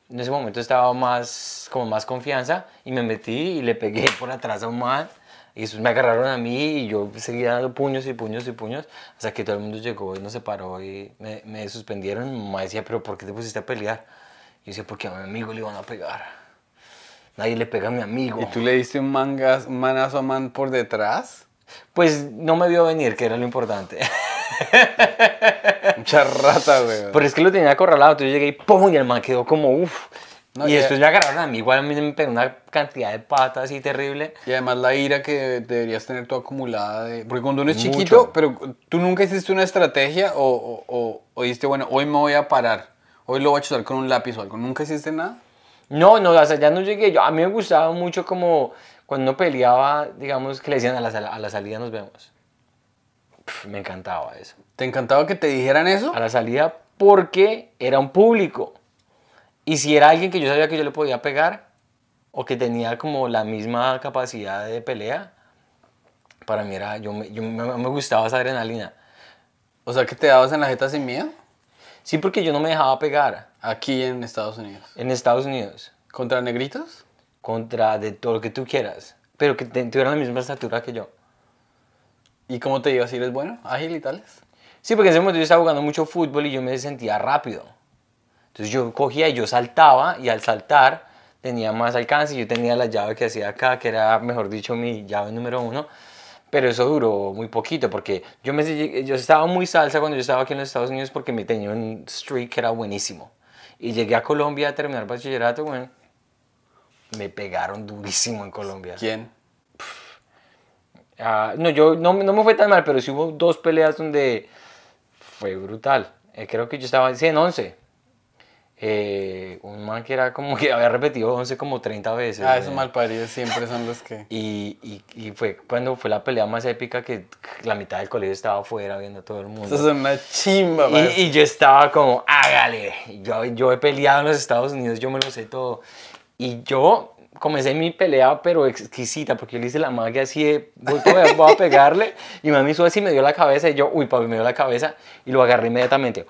en ese momento estaba más, como más confianza y me metí y le pegué por atrás a un man y me agarraron a mí y yo seguía dando puños y puños y puños hasta que todo el mundo llegó y nos separó y me, me suspendieron mi mamá decía, pero ¿por qué te pusiste a pelear? Y yo decía, porque a mi amigo le iban a pegar. Nadie le pega a mi amigo. ¿Y tú le diste un, mangas, un manazo a man por detrás? Pues no me vio venir, que era lo importante. Mucha rata, güey. Pero es que lo tenía acorralado, entonces yo llegué y ¡pum! Y el man quedó como uff. No, y ya- después me agarraron a mí, igual a mí me pegó una cantidad de patas así terrible. Y además la ira que deberías tener tú acumulada de... Porque cuando uno es Mucho. chiquito, pero tú nunca hiciste una estrategia o, o, o, o dijiste, bueno, hoy me voy a parar, hoy lo voy a chuzar con un lápiz o algo. ¿Nunca hiciste nada? No, no, hasta allá no llegué. Yo, a mí me gustaba mucho como cuando uno peleaba, digamos, que le decían a la, a la salida nos vemos. Pf, me encantaba eso. ¿Te encantaba que te dijeran eso? A la salida porque era un público. Y si era alguien que yo sabía que yo le podía pegar o que tenía como la misma capacidad de pelea, para mí era, yo me, yo me, me gustaba esa adrenalina. O sea, que te dabas en la jeta sin miedo. Sí, porque yo no me dejaba pegar Aquí en Estados Unidos. en Estados Unidos ¿Contra negritos? contra de todo lo que tú quieras, pero que te- tuvieran la misma estatura que yo. ¿Y cómo te ibas? ¿Eres bueno? ¿Ágil y tales? Sí, porque en ese momento yo estaba jugando mucho fútbol y yo me sentía rápido. Entonces yo cogía y yo saltaba y al saltar tenía más alcance. Yo tenía la llave que hacía acá, que era, mejor dicho, mi llave número uno. Pero eso duró muy poquito porque yo, me, yo estaba muy salsa cuando yo estaba aquí en los Estados Unidos porque me tenía un streak que era buenísimo. Y llegué a Colombia a terminar bachillerato, bueno, me pegaron durísimo en Colombia. ¿Quién? Ah, no, yo no, no me fue tan mal, pero sí hubo dos peleas donde fue brutal. Eh, creo que yo estaba en 11. Eh, un man que era como que había repetido 11 como 30 veces. Ah, esos malparidos siempre son los que... Y, y, y fue cuando fue la pelea más épica que la mitad del colegio estaba afuera viendo a todo el mundo. Esos son una chimba, Y, y yo estaba como, hágale. Yo, yo he peleado en los Estados Unidos, yo me lo sé todo. Y yo comencé mi pelea, pero exquisita, porque yo le hice la magia así de, voy, a- voy a pegarle. Y mami hizo así, me dio la cabeza. Y yo, uy, papi, me dio la cabeza. Y lo agarré inmediatamente.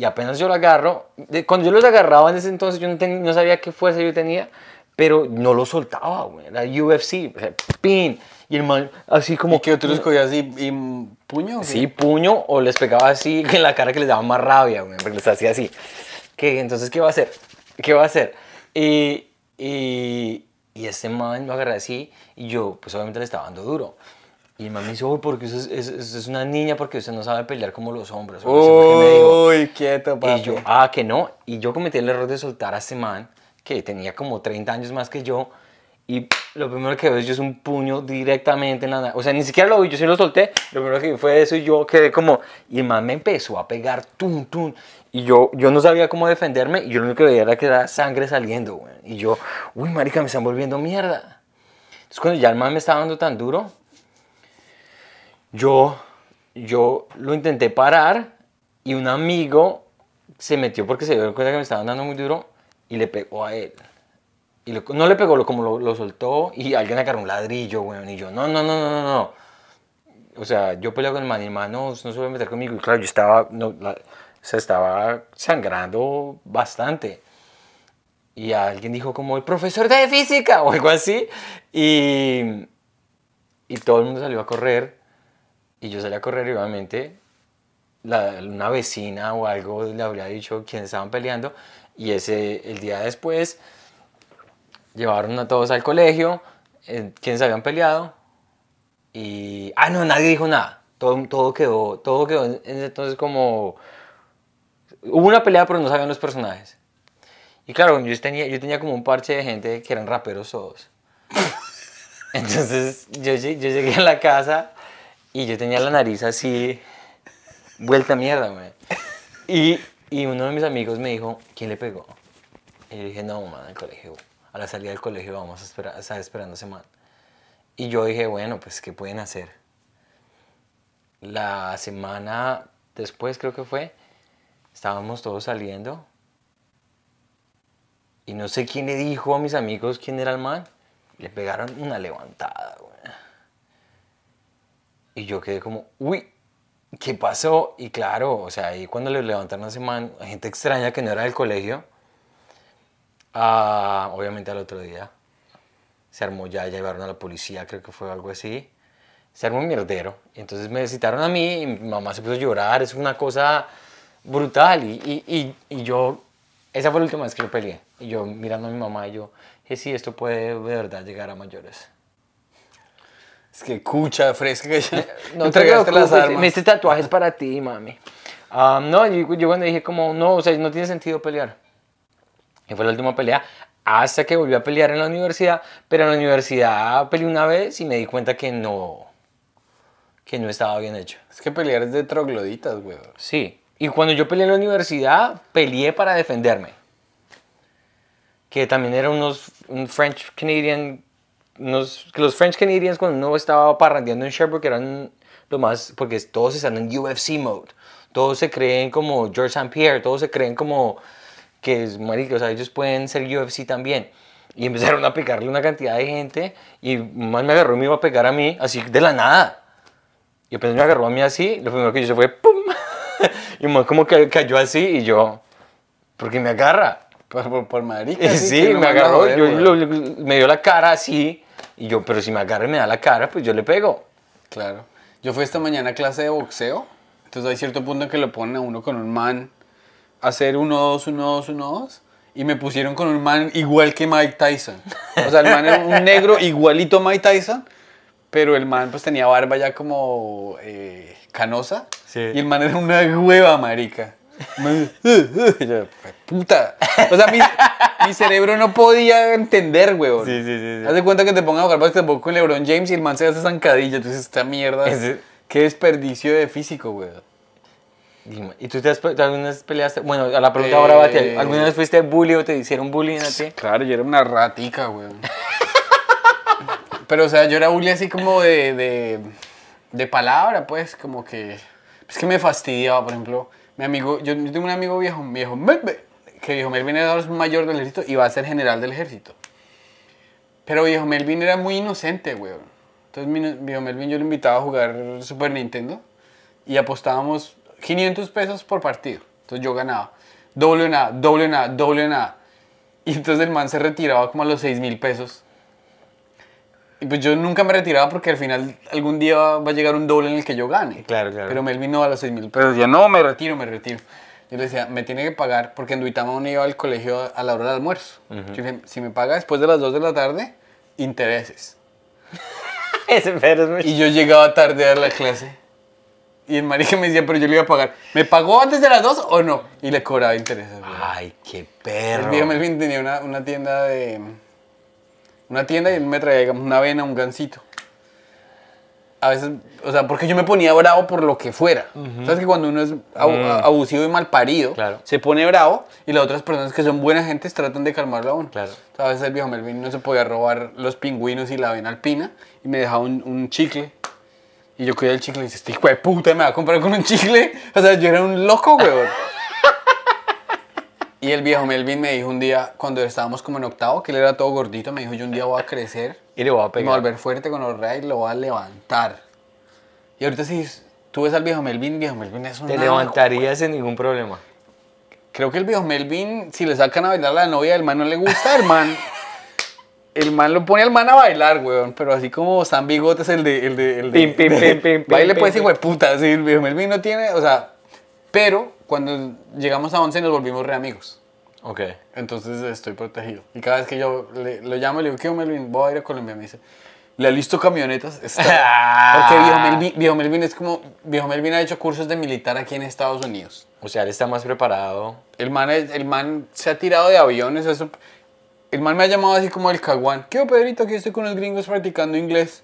Y apenas yo lo agarro, de- cuando yo los agarraba en ese entonces, yo no, ten- no sabía qué fuerza yo tenía, pero no lo soltaba, güey. Era UFC, o sea, pin. Y el man, así como. ¿Y que tú los cogías y, y puño? qué? Sí, puño o les pegaba así en la cara que les daba más rabia, güey, porque les hacía así. ¿Qué? Entonces, ¿qué va a hacer? ¿Qué va a hacer? Y, y, y este man lo agarré así y yo, pues obviamente le estaba dando duro. Y me dice, uy, porque usted es, es- es una niña porque usted no sabe pelear como los hombres. me dijo. Uy, quieto, papi. Y yo, ah, que no. Y yo cometí el error de soltar a este man, que tenía como 30 años más que yo. Y lo primero que veo yo es un puño directamente en la. O sea, ni siquiera lo vi, yo sí lo solté. Lo primero que vi fue eso y yo quedé como... Y el man me empezó a pegar, tum, tum. Y yo, yo no sabía cómo defenderme. Y yo lo único que veía era que era sangre saliendo, güey. Y yo, uy, marica, me están volviendo mierda. Entonces cuando ya el man me estaba dando tan duro, yo, yo lo intenté parar y un amigo se metió porque se dio cuenta que me estaban dando muy duro y le pegó a él. Y no le pegó, como lo, soltó y alguien agarró un ladrillo, weón. Y yo, no, no, no, no, no, no. O sea, yo peleé con el man y el man no, no se a meter conmigo. Y claro, yo estaba, no, estaba sangrando bastante. y alguien dijo como el profesor de física o algo así y, y todo el mundo salió a correr y yo salí a correr y obviamente la- una vecina o algo le habría dicho quién estaban peleando y ese el día después llevaron a todos al colegio eh, quiénes habían peleado y ah no nadie dijo nada. Todo, todo quedó todo quedó en- en- entonces como hubo una pelea pero no sabían los personajes. Y claro yo tenía yo tenía como un parche de gente que eran raperos todos. Entonces yo, yo llegué a la casa y yo tenía la nariz así vuelta a mierda güey. y, y uno de mis amigos me dijo ¿quién le pegó? y yo dije no man al colegio a la salida del colegio vamos a esperar estar esperando ese y yo dije, bueno, pues, ¿qué pueden hacer? La semana después, creo que fue, estábamos todos saliendo. Y no sé quién le dijo a mis amigos quién era el man. Le pegaron una levantada, güey. Y yo quedé como, uy, ¿qué pasó? Y claro, o sea, ahí cuando le levantaron a ese man, gente extraña que no era del colegio, ah, obviamente al otro día se armó ya, llevaron a la policía, creo que fue algo así. Se armó un mierdero. Y entonces me citaron a mí y mi mamá se puso a llorar. Es una cosa brutal. Y, y, y, y yo, esa fue la última vez que yo peleé. Y yo mirando a mi mamá y yo, que sí, esto puede de verdad llegar a mayores. Es que cucha, fresca que ya No te entregaste las armas. Este tatuaje es para ti, mami. No, yo, yo cuando dije como, no, o sea, no tiene sentido pelear. Y fue la última pelea hasta que volví a pelear en la universidad, pero en la universidad peleé una vez y me di cuenta que no, que no estaba bien hecho. Es que pelear es de trogloditas, güey. Sí, y cuando yo peleé en la universidad, peleé para defenderme. Que también eran unos un French Canadian, unos, que los French Canadians cuando uno estaba parrandeando en Sherbrooke eran lo más, porque todos están en UFC mode. Todos se creen como George St. Pierre, todos se creen como que es marica, o sea, ellos pueden ser UFC también. Y empezaron a pegarle una cantidad de gente y man me agarró y me iba a pegar a mí, así de la nada. Y apenas me agarró a mí así, lo primero que hizo fue ¡pum! y man como que cayó así y yo, ¿por qué me agarra? Por, por, por marica. Sí, que no me a agarró, yo lo- me dio la cara así y yo, pero si me agarra y me da la cara, pues yo le pego. Claro. Yo fui esta mañana a clase de boxeo. Entonces hay cierto punto en que lo ponen a uno con un man a hacer uno, dos, uno, dos, uno, dos. Y me pusieron con un man igual que Mike Tyson. O sea, el man era un negro igualito a Mike Tyson. Pero el man pues tenía barba ya como eh, canosa. Sí. Y el man era una hueva, marica. Man, y yo, puta. O sea, mi, mi cerebro no podía entender, huevón. Sí, sí, sí, sí. Haz de cuenta que te pongan a jugar basquetbol con LeBron James y el man se hace zancadilla. Entonces, esta mierda. Ese- Qué desperdicio de físico, weón. Dime, ¿y tú te has, alguna vez peleaste? Bueno, a la pregunta Eh, ahora, Bate, ¿alguna vez fuiste bully o te hicieron bullying a ti? Claro, yo era una ratica, weón. Pero, o sea, yo era bully así como de, de, de palabra, pues, como que... Es que me fastidiaba, por ejemplo, mi amigo... Yo, tengo un amigo viejo, viejo que viejo Melvin era el mayor del ejército y va a ser general del ejército. Pero viejo Melvin era muy inocente, weón. Entonces, viejo Melvin yo lo invitaba a jugar Super Nintendo y apostábamos 500 pesos por partido. Entonces yo ganaba. Doble nada, doble nada, doble nada. Y entonces el man se retiraba como a los 6 mil pesos. Y pues yo nunca me retiraba porque al final algún día va a llegar un doble en el que yo gane. Claro, claro. Pero Melvin no a los 6 mil pesos. Decía, no, me retiro, me retiro. Yo le decía, me tiene que pagar porque en Duitama uno iba al colegio a la hora del almuerzo. Yo dije, si me paga después de las 2 de la tarde, intereses. Ese es muy... Y yo llegaba tarde a la clase. Y el marica me decía, pero yo le iba a pagar. ¿Me pagó antes de las 2 o no? Y le cobraba intereses. Ay, qué El perro. viejo Melvin tenía una, una tienda de... Una tienda y me traía, digamos, una avena, un gansito. A veces, o sea, porque yo me ponía bravo por lo que fuera. ¿Sabes que cuando uno es abu- abusivo y mal parido, Claro. se pone bravo y las otras personas que son buenas gentes tratan de calmarlo a uno? Claro. O sea, a veces el viejo Melvin no se podía robar los pingüinos y la avena alpina y me dejaba un, un chicle. Y yo cuidaba el chicle y dice, este hijo de puta me va a comprar con un chicle. O sea, yo era un loco, weón. Y el viejo Melvin me dijo un día, cuando estábamos como en octavo, que él era todo gordito, me dijo, yo un día voy a crecer, Y le voy a me voy a pegar. volver fuerte con los y lo voy a levantar. Y ahorita si tú ves al viejo Melvin, viejo Melvin es un Te levantarías sin ningún problema. creo que el viejo Melvin, si le sacan a bailar a la novia, el man no le gusta, el man. El man lo pone al man a bailar, weón. Pero así como San Bigotes, el de. El de, el de Pim, pim, pim, pim, Baile pim, pues, hijo de puta. Sí, el viejo Melvin no tiene. O sea. Pero cuando llegamos a 11 nos volvimos re amigos. Ok. Entonces estoy protegido. Y cada vez que yo le- lo llamo le digo, ¿qué Melvin? Voy a ir a Colombia. Me dice, ¿le ha listo camionetas? Está- Porque viejo Melvin, viejo Melvin es como. Viejo Melvin ha hecho cursos de militar aquí en Estados Unidos. O sea, él está más preparado. El man, el man se ha tirado de aviones, eso. El man me ha llamado así como el caguán. ¿Qué, Pedrito? Aquí estoy con los gringos practicando inglés.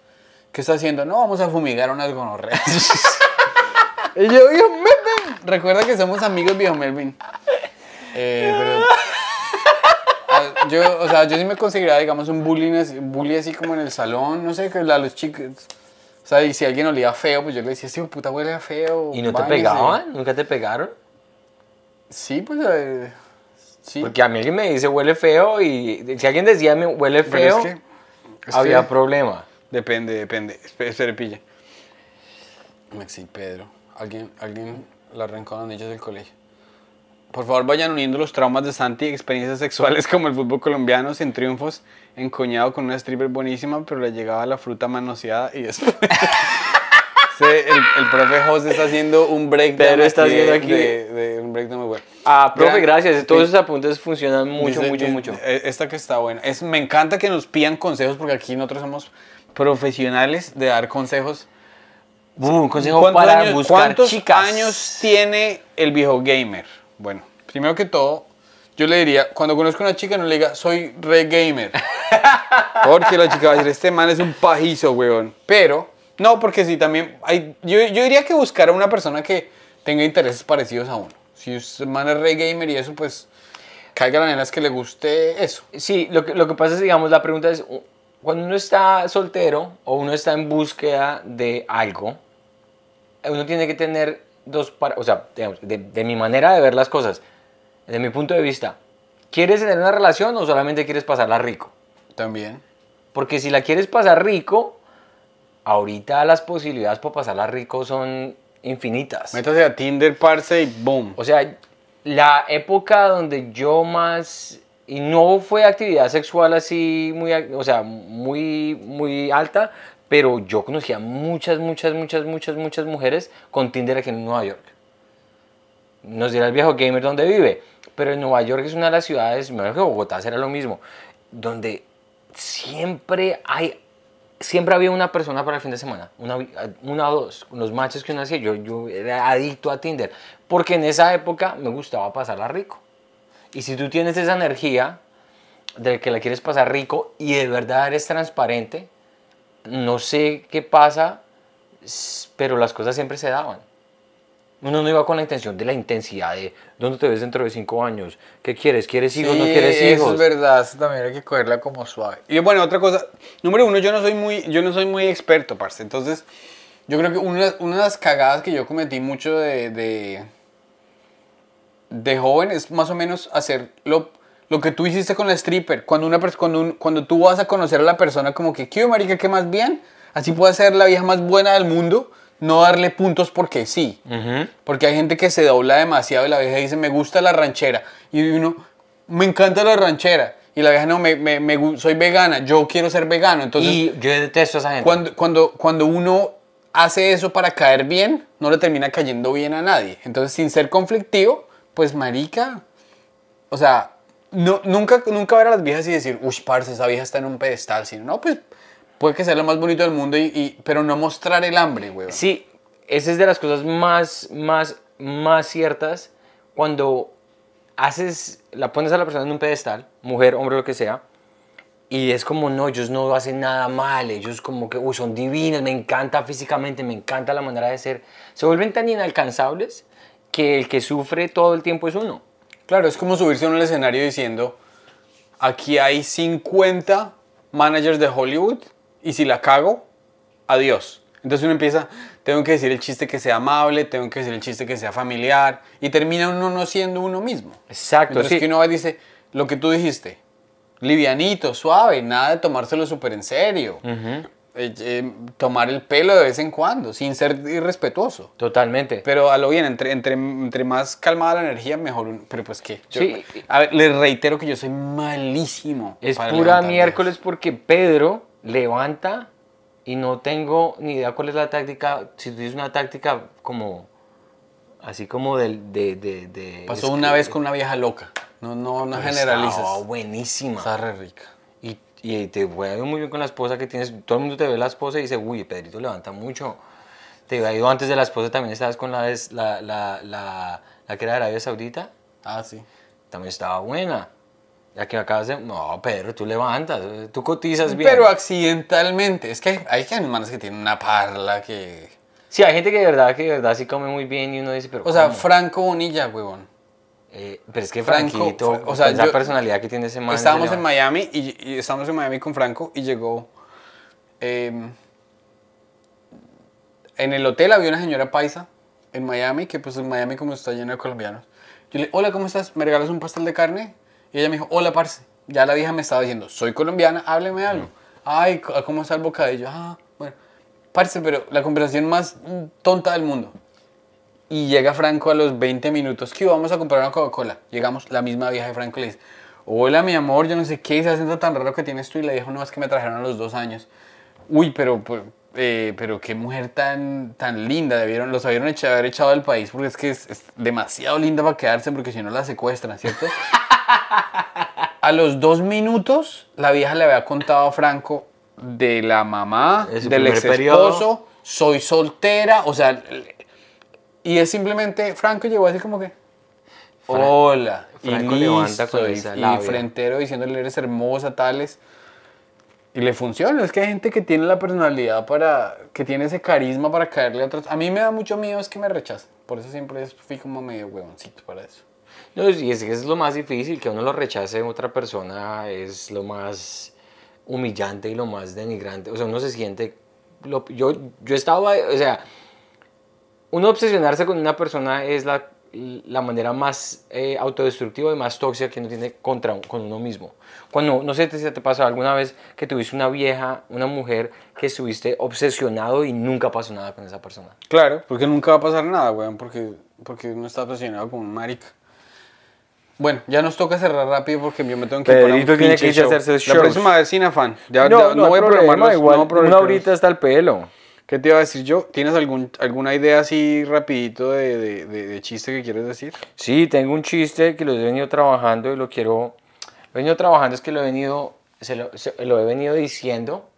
¿Qué está haciendo? No, vamos a fumigar unas gonorreas. y yo, viejo Melvin. Recuerda que somos amigos, viejo Melvin. Eh, pero. ah, Yo, o sea, yo sí me consideraría, digamos, un bullying bully así como en el salón, no sé, que a los chicos. O sea, y si alguien olía feo, pues yo le decía, sí, puta huele a feo. ¿Y no te báñese". pegaban? ¿Nunca te pegaron? Sí, pues. eh, sí. Porque a mí alguien me dice huele feo y si alguien decía me huele feo, es que- es había que- problema. Depende, depende. Espere, pille. Maxi Pedro. Alguien, alguien la arrancó a los niños del colegio. Por favor, vayan uniendo los traumas de Santi, experiencias sexuales como el fútbol colombiano, sin triunfos, encoñado con una stripper buenísima, pero le llegaba la fruta manoseada y después... Sí, el, el profe José está haciendo un breakdown Pedro está haciendo aquí- de, de un breakdown muy bueno. Ah, profe, Gran- gracias. Todos Dice- esos apuntes funcionan mucho, Dice- mucho, dice- mucho. eh, Esta que está buena. Es, me encanta que nos pidan consejos porque aquí nosotros somos profesionales de dar consejos. Uh, un consejo ¿Cuántos para años- buscar ¿Cuántos chicas. años tiene el viejo gamer? Bueno, primero que todo, yo le diría, cuando conozco a una chica no le diga, soy re gamer. Porque la chica va a decir, este man es un pajizo, weón. Pero, no, porque sí, también hay, yo, yo diría que buscar a una persona que tenga intereses parecidos a uno. Si usted man es re gamer y eso, pues, caiga la nena es que le guste eso. Sí, lo que, lo que pasa es, digamos, la pregunta es, cuando uno está soltero o uno está en búsqueda de algo, uno tiene que tener dos, para, o sea, digamos, de, de mi manera de ver las cosas, desde mi punto de vista, ¿quieres tener una relación o solamente quieres pasarla rico? También. Porque si la quieres pasar rico, ahorita las posibilidades para pasarla rico son infinitas. Métase a Tinder, parce, y boom. O sea, la época donde yo más y no fue actividad sexual así muy, o sea, muy muy alta, pero yo conocía muchas, muchas, muchas, muchas, muchas mujeres con Tinder aquí en Nueva York. Nos dirá el viejo gamer donde vive, pero en Nueva York es una de las ciudades, me imagino que Bogotá será lo mismo, donde siempre hay siempre había una persona para el fin de semana, una, una o dos, los matches que uno hacía, yo, yo era adicto a Tinder, porque en esa época me gustaba pasarla rico. Y si tú tienes esa energía de que la quieres pasar rico y de verdad eres transparente, no sé qué pasa, pero las cosas siempre se daban. Uno no iba con la intención de la intensidad de dónde te ves dentro de cinco años, qué quieres, quieres hijos, no Sí, quieres hijos. Eso es verdad, eso también hay que cogerla como suave. Y bueno, otra cosa, número uno, yo no soy muy, yo no soy muy experto, parce. Entonces, yo creo que una, una de las cagadas que yo cometí mucho de, de, de joven es más o menos hacer lo, que tú hiciste con la stripper. Cuando, una, cuando, un- cuando tú vas a conocer a la persona como que, ¿qué marica, qué más bien? Así puede ser la vieja más buena del mundo, no darle puntos porque sí. Ujú. Porque hay gente que se dobla demasiado y la vieja dice, me gusta la ranchera. Y uno, me encanta la ranchera. Y la vieja, no, me, me- me soy vegana, yo quiero ser vegano. Entonces, y yo detesto a esa gente. cuando, cuando, cuando uno hace eso para caer bien, no le termina cayendo bien a nadie. Entonces, sin ser conflictivo, pues marica, o sea, no, nunca, nunca ver a las viejas y decir, uy, parce, esa vieja está en un pedestal. Sino, no, pues puede que sea lo más bonito del mundo, y, pero no mostrar el hambre, güey. Sí, esa es de las cosas más, más, más ciertas cuando haces, la pones a la persona en un pedestal, mujer, hombre, lo que sea, y es como, no, ellos no hacen nada mal, ellos como que, uy, son divinos, me encanta físicamente, me encanta la manera de ser. Se vuelven tan inalcanzables que el que sufre todo el tiempo es uno. Claro, es como subirse a un escenario diciendo, aquí hay 50 managers de Hollywood y si la cago, adiós. Entonces uno empieza, tengo que decir el chiste que sea amable, tengo que decir el chiste que sea familiar y termina uno no siendo uno mismo. Exacto, Entonces sí. que uno va y dice, lo que tú dijiste, livianito, suave, nada de tomárselo súper en serio. Eh, eh, tomar el pelo de vez en cuando, sin ser irrespetuoso. Totalmente. Pero a lo bien, entre, entre, entre más calmada la energía, mejor. un- Pero pues qué. Yo- Sí. A ver, les reitero que yo soy malísimo. Es pura miércoles porque Pedro levanta y no tengo ni idea cuál es la táctica. Si tú dices una táctica como. Así como del. De, de, de- Pasó una vez con una vieja loca. No, no, no estaba buenísima. Está re rica. Y, te fue a ir muy bien con la esposa que tienes. Todo el mundo te ve la esposa y dice, uy, Pedrito levanta mucho. Te había ido antes de la esposa, también estabas con la, la, la, la, la que era de Arabia Saudita. Ah, sí. También estaba buena. Ya que acabas de... No, Pedro, tú levantas, tú cotizas bien. Pero accidentalmente. Es que hay, hay hermanos que tienen una parla que. Sí, hay gente que de verdad, que de verdad sí come muy bien y uno dice, pero O sea, ¿cómo? Franco Bonilla, huevón. Eh, pero es que Franco, Franquito, Fra- o sea, esa yo- personalidad que tiene ese man... Estábamos en Miami y, y estábamos en Miami con Franco y llegó. em, en el hotel había una señora paisa en Miami, que pues en Miami como está lleno de colombianos. Yo le hola, ¿cómo estás? ¿Me regalas un pastel de carne? Y ella me dijo, hola, parce. Ya la vieja me estaba diciendo, soy colombiana, hábleme algo. Ay, ¿cómo está el bocadillo? Ah, bueno. Parce, pero la conversación más mm, tonta del mundo. Y llega Franco a los 20 minutos, que vamos a comprar una Coca-Cola. Llegamos, la misma vieja de Franco le dice, hola mi amor, yo no sé qué, ese acento tan raro que tienes tú. Y le dijo, no, es que me trajeron a los dos años. Uy, pero, pues, eh, pero qué mujer tan, tan linda, debieron, los habieron echado, haber echado del país porque es que es, es demasiado linda para quedarse porque si no la secuestran, ¿cierto? a los dos minutos, la vieja le había contado a Franco de la mamá, del ex periodo. esposo, soy soltera, o sea, y es simplemente, Franco llegó así como que, Fra- hola, Franco y levanta listo, con y, esa y labia. frentero diciéndole eres hermosa, tales. Y le funciona, es que hay gente que tiene la personalidad para, que tiene ese carisma para caerle a otros. A mí me da mucho miedo es que me rechacen, por eso siempre fui como medio huevoncito para eso. No, y es que es lo más difícil, que uno lo rechace otra persona es lo más humillante y lo más denigrante. O sea, uno se siente... lo- yo, yo estaba, o sea, uno obsesionarse con una persona es la, la manera más eh, autodestructiva y más tóxica que uno tiene contra con uno mismo. Cuando, no sé si te pasó alguna vez que tuviste una vieja, una mujer que estuviste obsesionado y nunca pasó nada con esa persona. Claro, porque nunca va a pasar nada, weón, porque, porque uno está apasionado como un marica. Bueno, ya nos toca cerrar rápido porque yo me tengo que ir para un Pedrito tiene que irse a show. hacerse La shows. próxima vez sin afán. Ya, no, ya no, voy a programar los- no voy a igual, programar una horita hasta el pelo. ¿Qué te iba a decir yo? ¿Tienes algún, alguna idea así rapidito de, de, de- de chiste que quieres decir? Sí, tengo un chiste que lo he venido trabajando y lo quiero. Lo he venido trabajando, es que lo he venido, se lo, se- lo he venido diciendo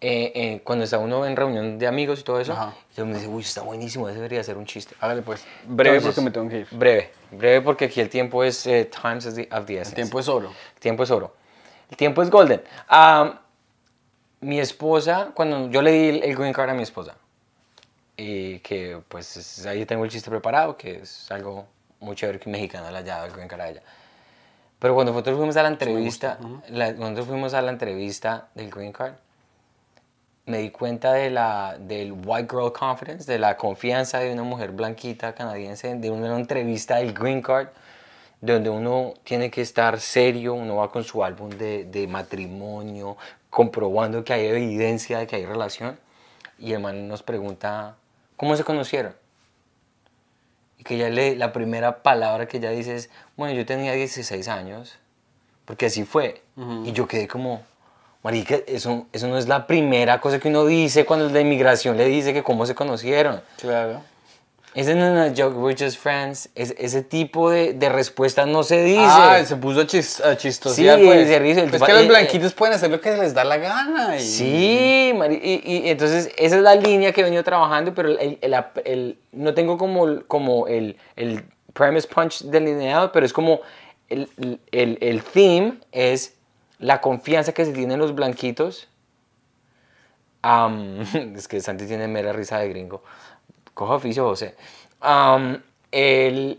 eh, eh, cuando está uno en reunión de amigos y todo eso. Ajá. Y el mundo dice, uy, está buenísimo, ese debería ser un chiste. Hágale pues. Breve Entonces, porque me tengo que ir. Breve, breve porque aquí el tiempo es eh, times of the, of the El essence. tiempo es oro. El tiempo es oro. El tiempo es golden. Ah, mi esposa, cuando yo le di el, green card a mi esposa, y que pues es- ahí tengo el chiste preparado, que es algo muy chévere que un mexicano le haya dado el green card a ella. Pero cuando nosotros fuimos a la entrevista, la- cuando nosotros fuimos a la entrevista del green card, me di cuenta de la, del white girl confidence, de la confianza de una mujer blanquita canadiense, de una entrevista del green card, donde uno tiene que estar serio, uno va con su álbum de, de matrimonio, comprobando que hay evidencia de que hay relación, y el man nos pregunta, ¿cómo se conocieron? Y que ella le, la primera palabra que ella dice es, bueno, yo tenía 16 años, porque así fue. Y yo quedé como, marica, eso, eso no es la primera cosa que uno dice cuando el de inmigración le dice que cómo se conocieron. Claro. Ese no es una joke, we're just friends. Es- ese tipo de, de respuestas no se dice. Ah, se puso a, chis, a chistosear, Sí, pues. se ríe, el Pues tipo- que los eh, blanquitos pueden hacer lo que les da la gana. Y... Sí, y, y entonces esa es la línea que he venido trabajando, pero el, el- el- no tengo como, como el, el premise punch delineado, pero es como el, el, el theme es la confianza que se tienen los blanquitos. Am, es que Santi tiene mera risa de gringo. Coja oficio, José. El,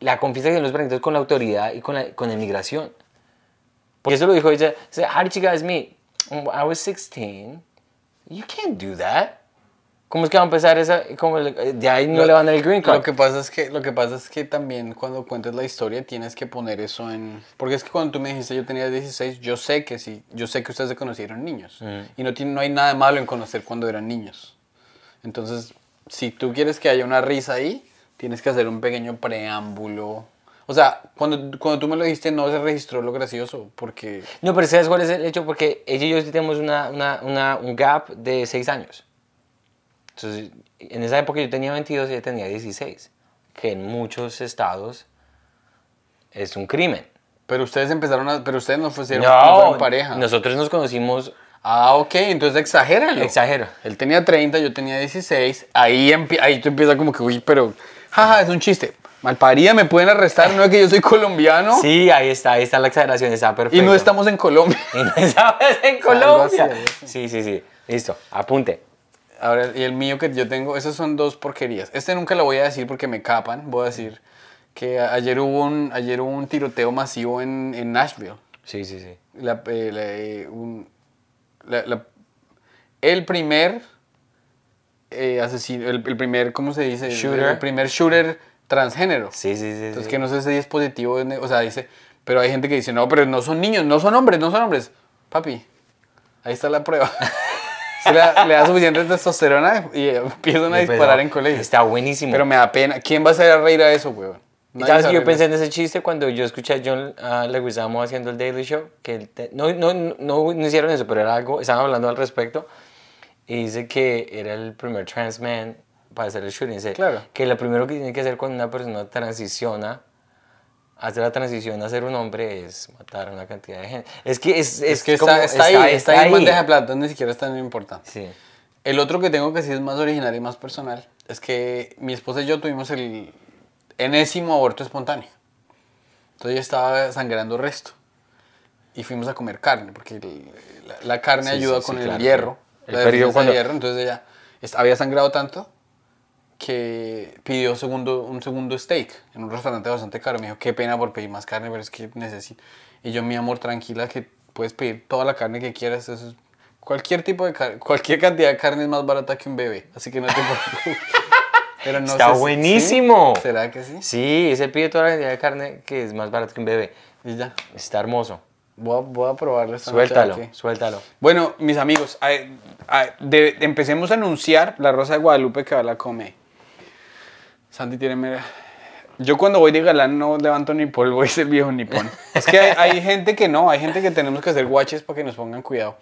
la confianza que los blanquitos con la autoridad y con la, con la inmigración. Porque eso lo dijo ella. Said, How did you guys meet? "Oh, I was 16. You can't do that. ¿Cómo es que va a empezar esa? Como le- de ahí no le van a dar el green card. Lo que pasa es que lo que pasa es que también cuando cuentes la historia tienes que poner eso en porque es que cuando tú me dijiste yo tenía 16, yo sé que sí, yo sé que ustedes se conocieron niños y no tiene no hay nada malo en conocer cuando eran niños. Entonces, si tú quieres que haya una risa ahí, tienes que hacer un pequeño preámbulo. O sea, cuando, cuando tú me lo dijiste no se registró lo gracioso porque No, pero ¿sabes cuál es el hecho? Porque ella y yo tenemos una, una, una- un gap de 6 años. Entonces, en esa época yo tenía 22 y ella tenía 16. Que en muchos estados es un crimen. pero ustedes empezaron a pero ustedes no fueron, no fueron pareja. nosotros nos conocimos, Ah, ok, entonces exagéralo. exagero. Él tenía 30, yo tenía 16. Ahí, ahí tú empiezas como que, uy, pero, jaja, es un chiste. Malparida, me pueden arrestar, no es que yo soy colombiano Sí, ahí está, ahí está la exageración, está perfecto. y no estamos en Colombia. Y no estamos en Colombia. así. Sí, sí, sí. Listo, apunte. Ahora, y el mío que yo tengo, esas son dos porquerías. Este nunca lo voy a decir porque me capan. Voy a decir que ayer hubo un, ayer hubo un tiroteo masivo en, en Nashville. Sí, sí, sí. La- eh, la- eh, un- la- la- el primer eh, asesino, el, el primer, ¿cómo se dice? Shooter. El primer shooter transgénero. Sí, sí, sí. Entonces, sí. que no sé ese dispositivo, o sea, dice, pero hay gente que dice, no, pero no son niños, no son hombres, no son hombres. Papi, ahí está la prueba. Se le, da- le da suficiente testosterona y empiezan a Pues, disparar en colegio. Está buenísimo. Pero me da pena. ¿Quién va a hacer a reír a eso, weón? ¿Y Nadie ¿Sabes que yo pensé en ese chiste cuando yo escuché a John uh, Leguizamo haciendo el Daily Show? Que él te- no, no, no, no, hicieron eso, pero era algo, estaban hablando al respecto. Y dice que era el primer trans man para hacer el shooting. Dice Claro. que lo primero que tiene que hacer cuando una persona transiciona, hacer la transición a ser un hombre es matar a una cantidad de gente. Es que es, Es que como- está, está ahí, está, ahí en bandeja de plata, ni siquiera es tan importante. Sí. El otro que tengo que sí es más original y más personal es que mi esposa y yo tuvimos el enésimo aborto espontáneo. Entonces ella estaba sangrando resto. Y fuimos a comer carne, porque el- la, la carne Sí, ayuda sí, con sí, el claro. hierro. El periodo cuando- hierro. Entonces ella había sangrado tanto que pidió segundo, un segundo steak en un restaurante bastante caro. Me dijo, qué pena por pedir más carne, pero es que necesito. Y yo, mi amor, tranquila, que puedes pedir toda la carne que quieras. Eso es- cualquier tipo de carne, cualquier cantidad de carne es más barata que un bebé. Así que no te preocupes. Pero no Está sé si- buenísimo. ¿sí? ¿Será que sí? Sí, ese pide toda la cantidad de carne que es más barato que un bebé. Y ya. Está hermoso. Voy a, voy a probarlo esta noche, Suéltalo, a ver qué. suéltalo. Bueno, mis amigos, ay, ay, de- empecemos a anunciar la Rosa de Guadalupe que va a la come. Santi tiene mera- Yo cuando voy de galán no levanto ni polvo, es el viejo nipón. Es que hay, hay gente que no, hay gente que tenemos que hacer guaches para que nos pongan cuidado.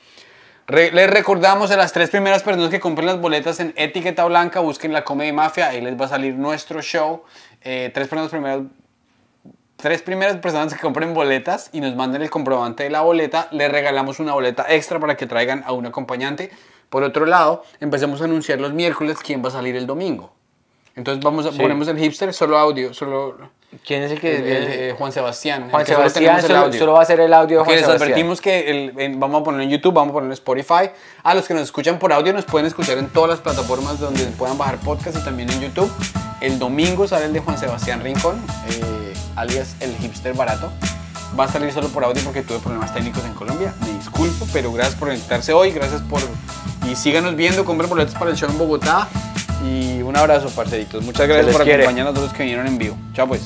Re- les recordamos a las tres primeras personas que compren las boletas en Etiqueta Blanca, busquen la Come de Mafia, ahí les va a salir nuestro show. Eh, tres personas primeras tres primeras personas que compren boletas y nos manden el comprobante de la boleta, les regalamos una boleta extra para que traigan a un acompañante. Por otro lado, empecemos a anunciar los miércoles quién va a salir el domingo. Entonces vamos a, Sí. ponemos el hipster solo audio, solo ¿Quién es el que.? el- el- eh, Juan Sebastián. Juan solo Sebastián solo, va a ser el audio de Porque Juan les Sebastián. advertimos que en- vamos a ponerlo en YouTube, vamos a ponerlo en Spotify. A los que nos escuchan por audio nos pueden escuchar en todas las plataformas donde puedan bajar podcast y también en YouTube. El domingo sale el de Juan Sebastián Rincón, eh, alias el hipster barato. Va a salir solo por audio porque tuve problemas técnicos en Colombia. Me disculpo, pero gracias por conectarse hoy, gracias por... Y síganos viendo, compren boletos para el show en Bogotá. Y un abrazo, parceritos. Muchas gracias por quiere. acompañarnos a todos los que vinieron en vivo. Chao pues.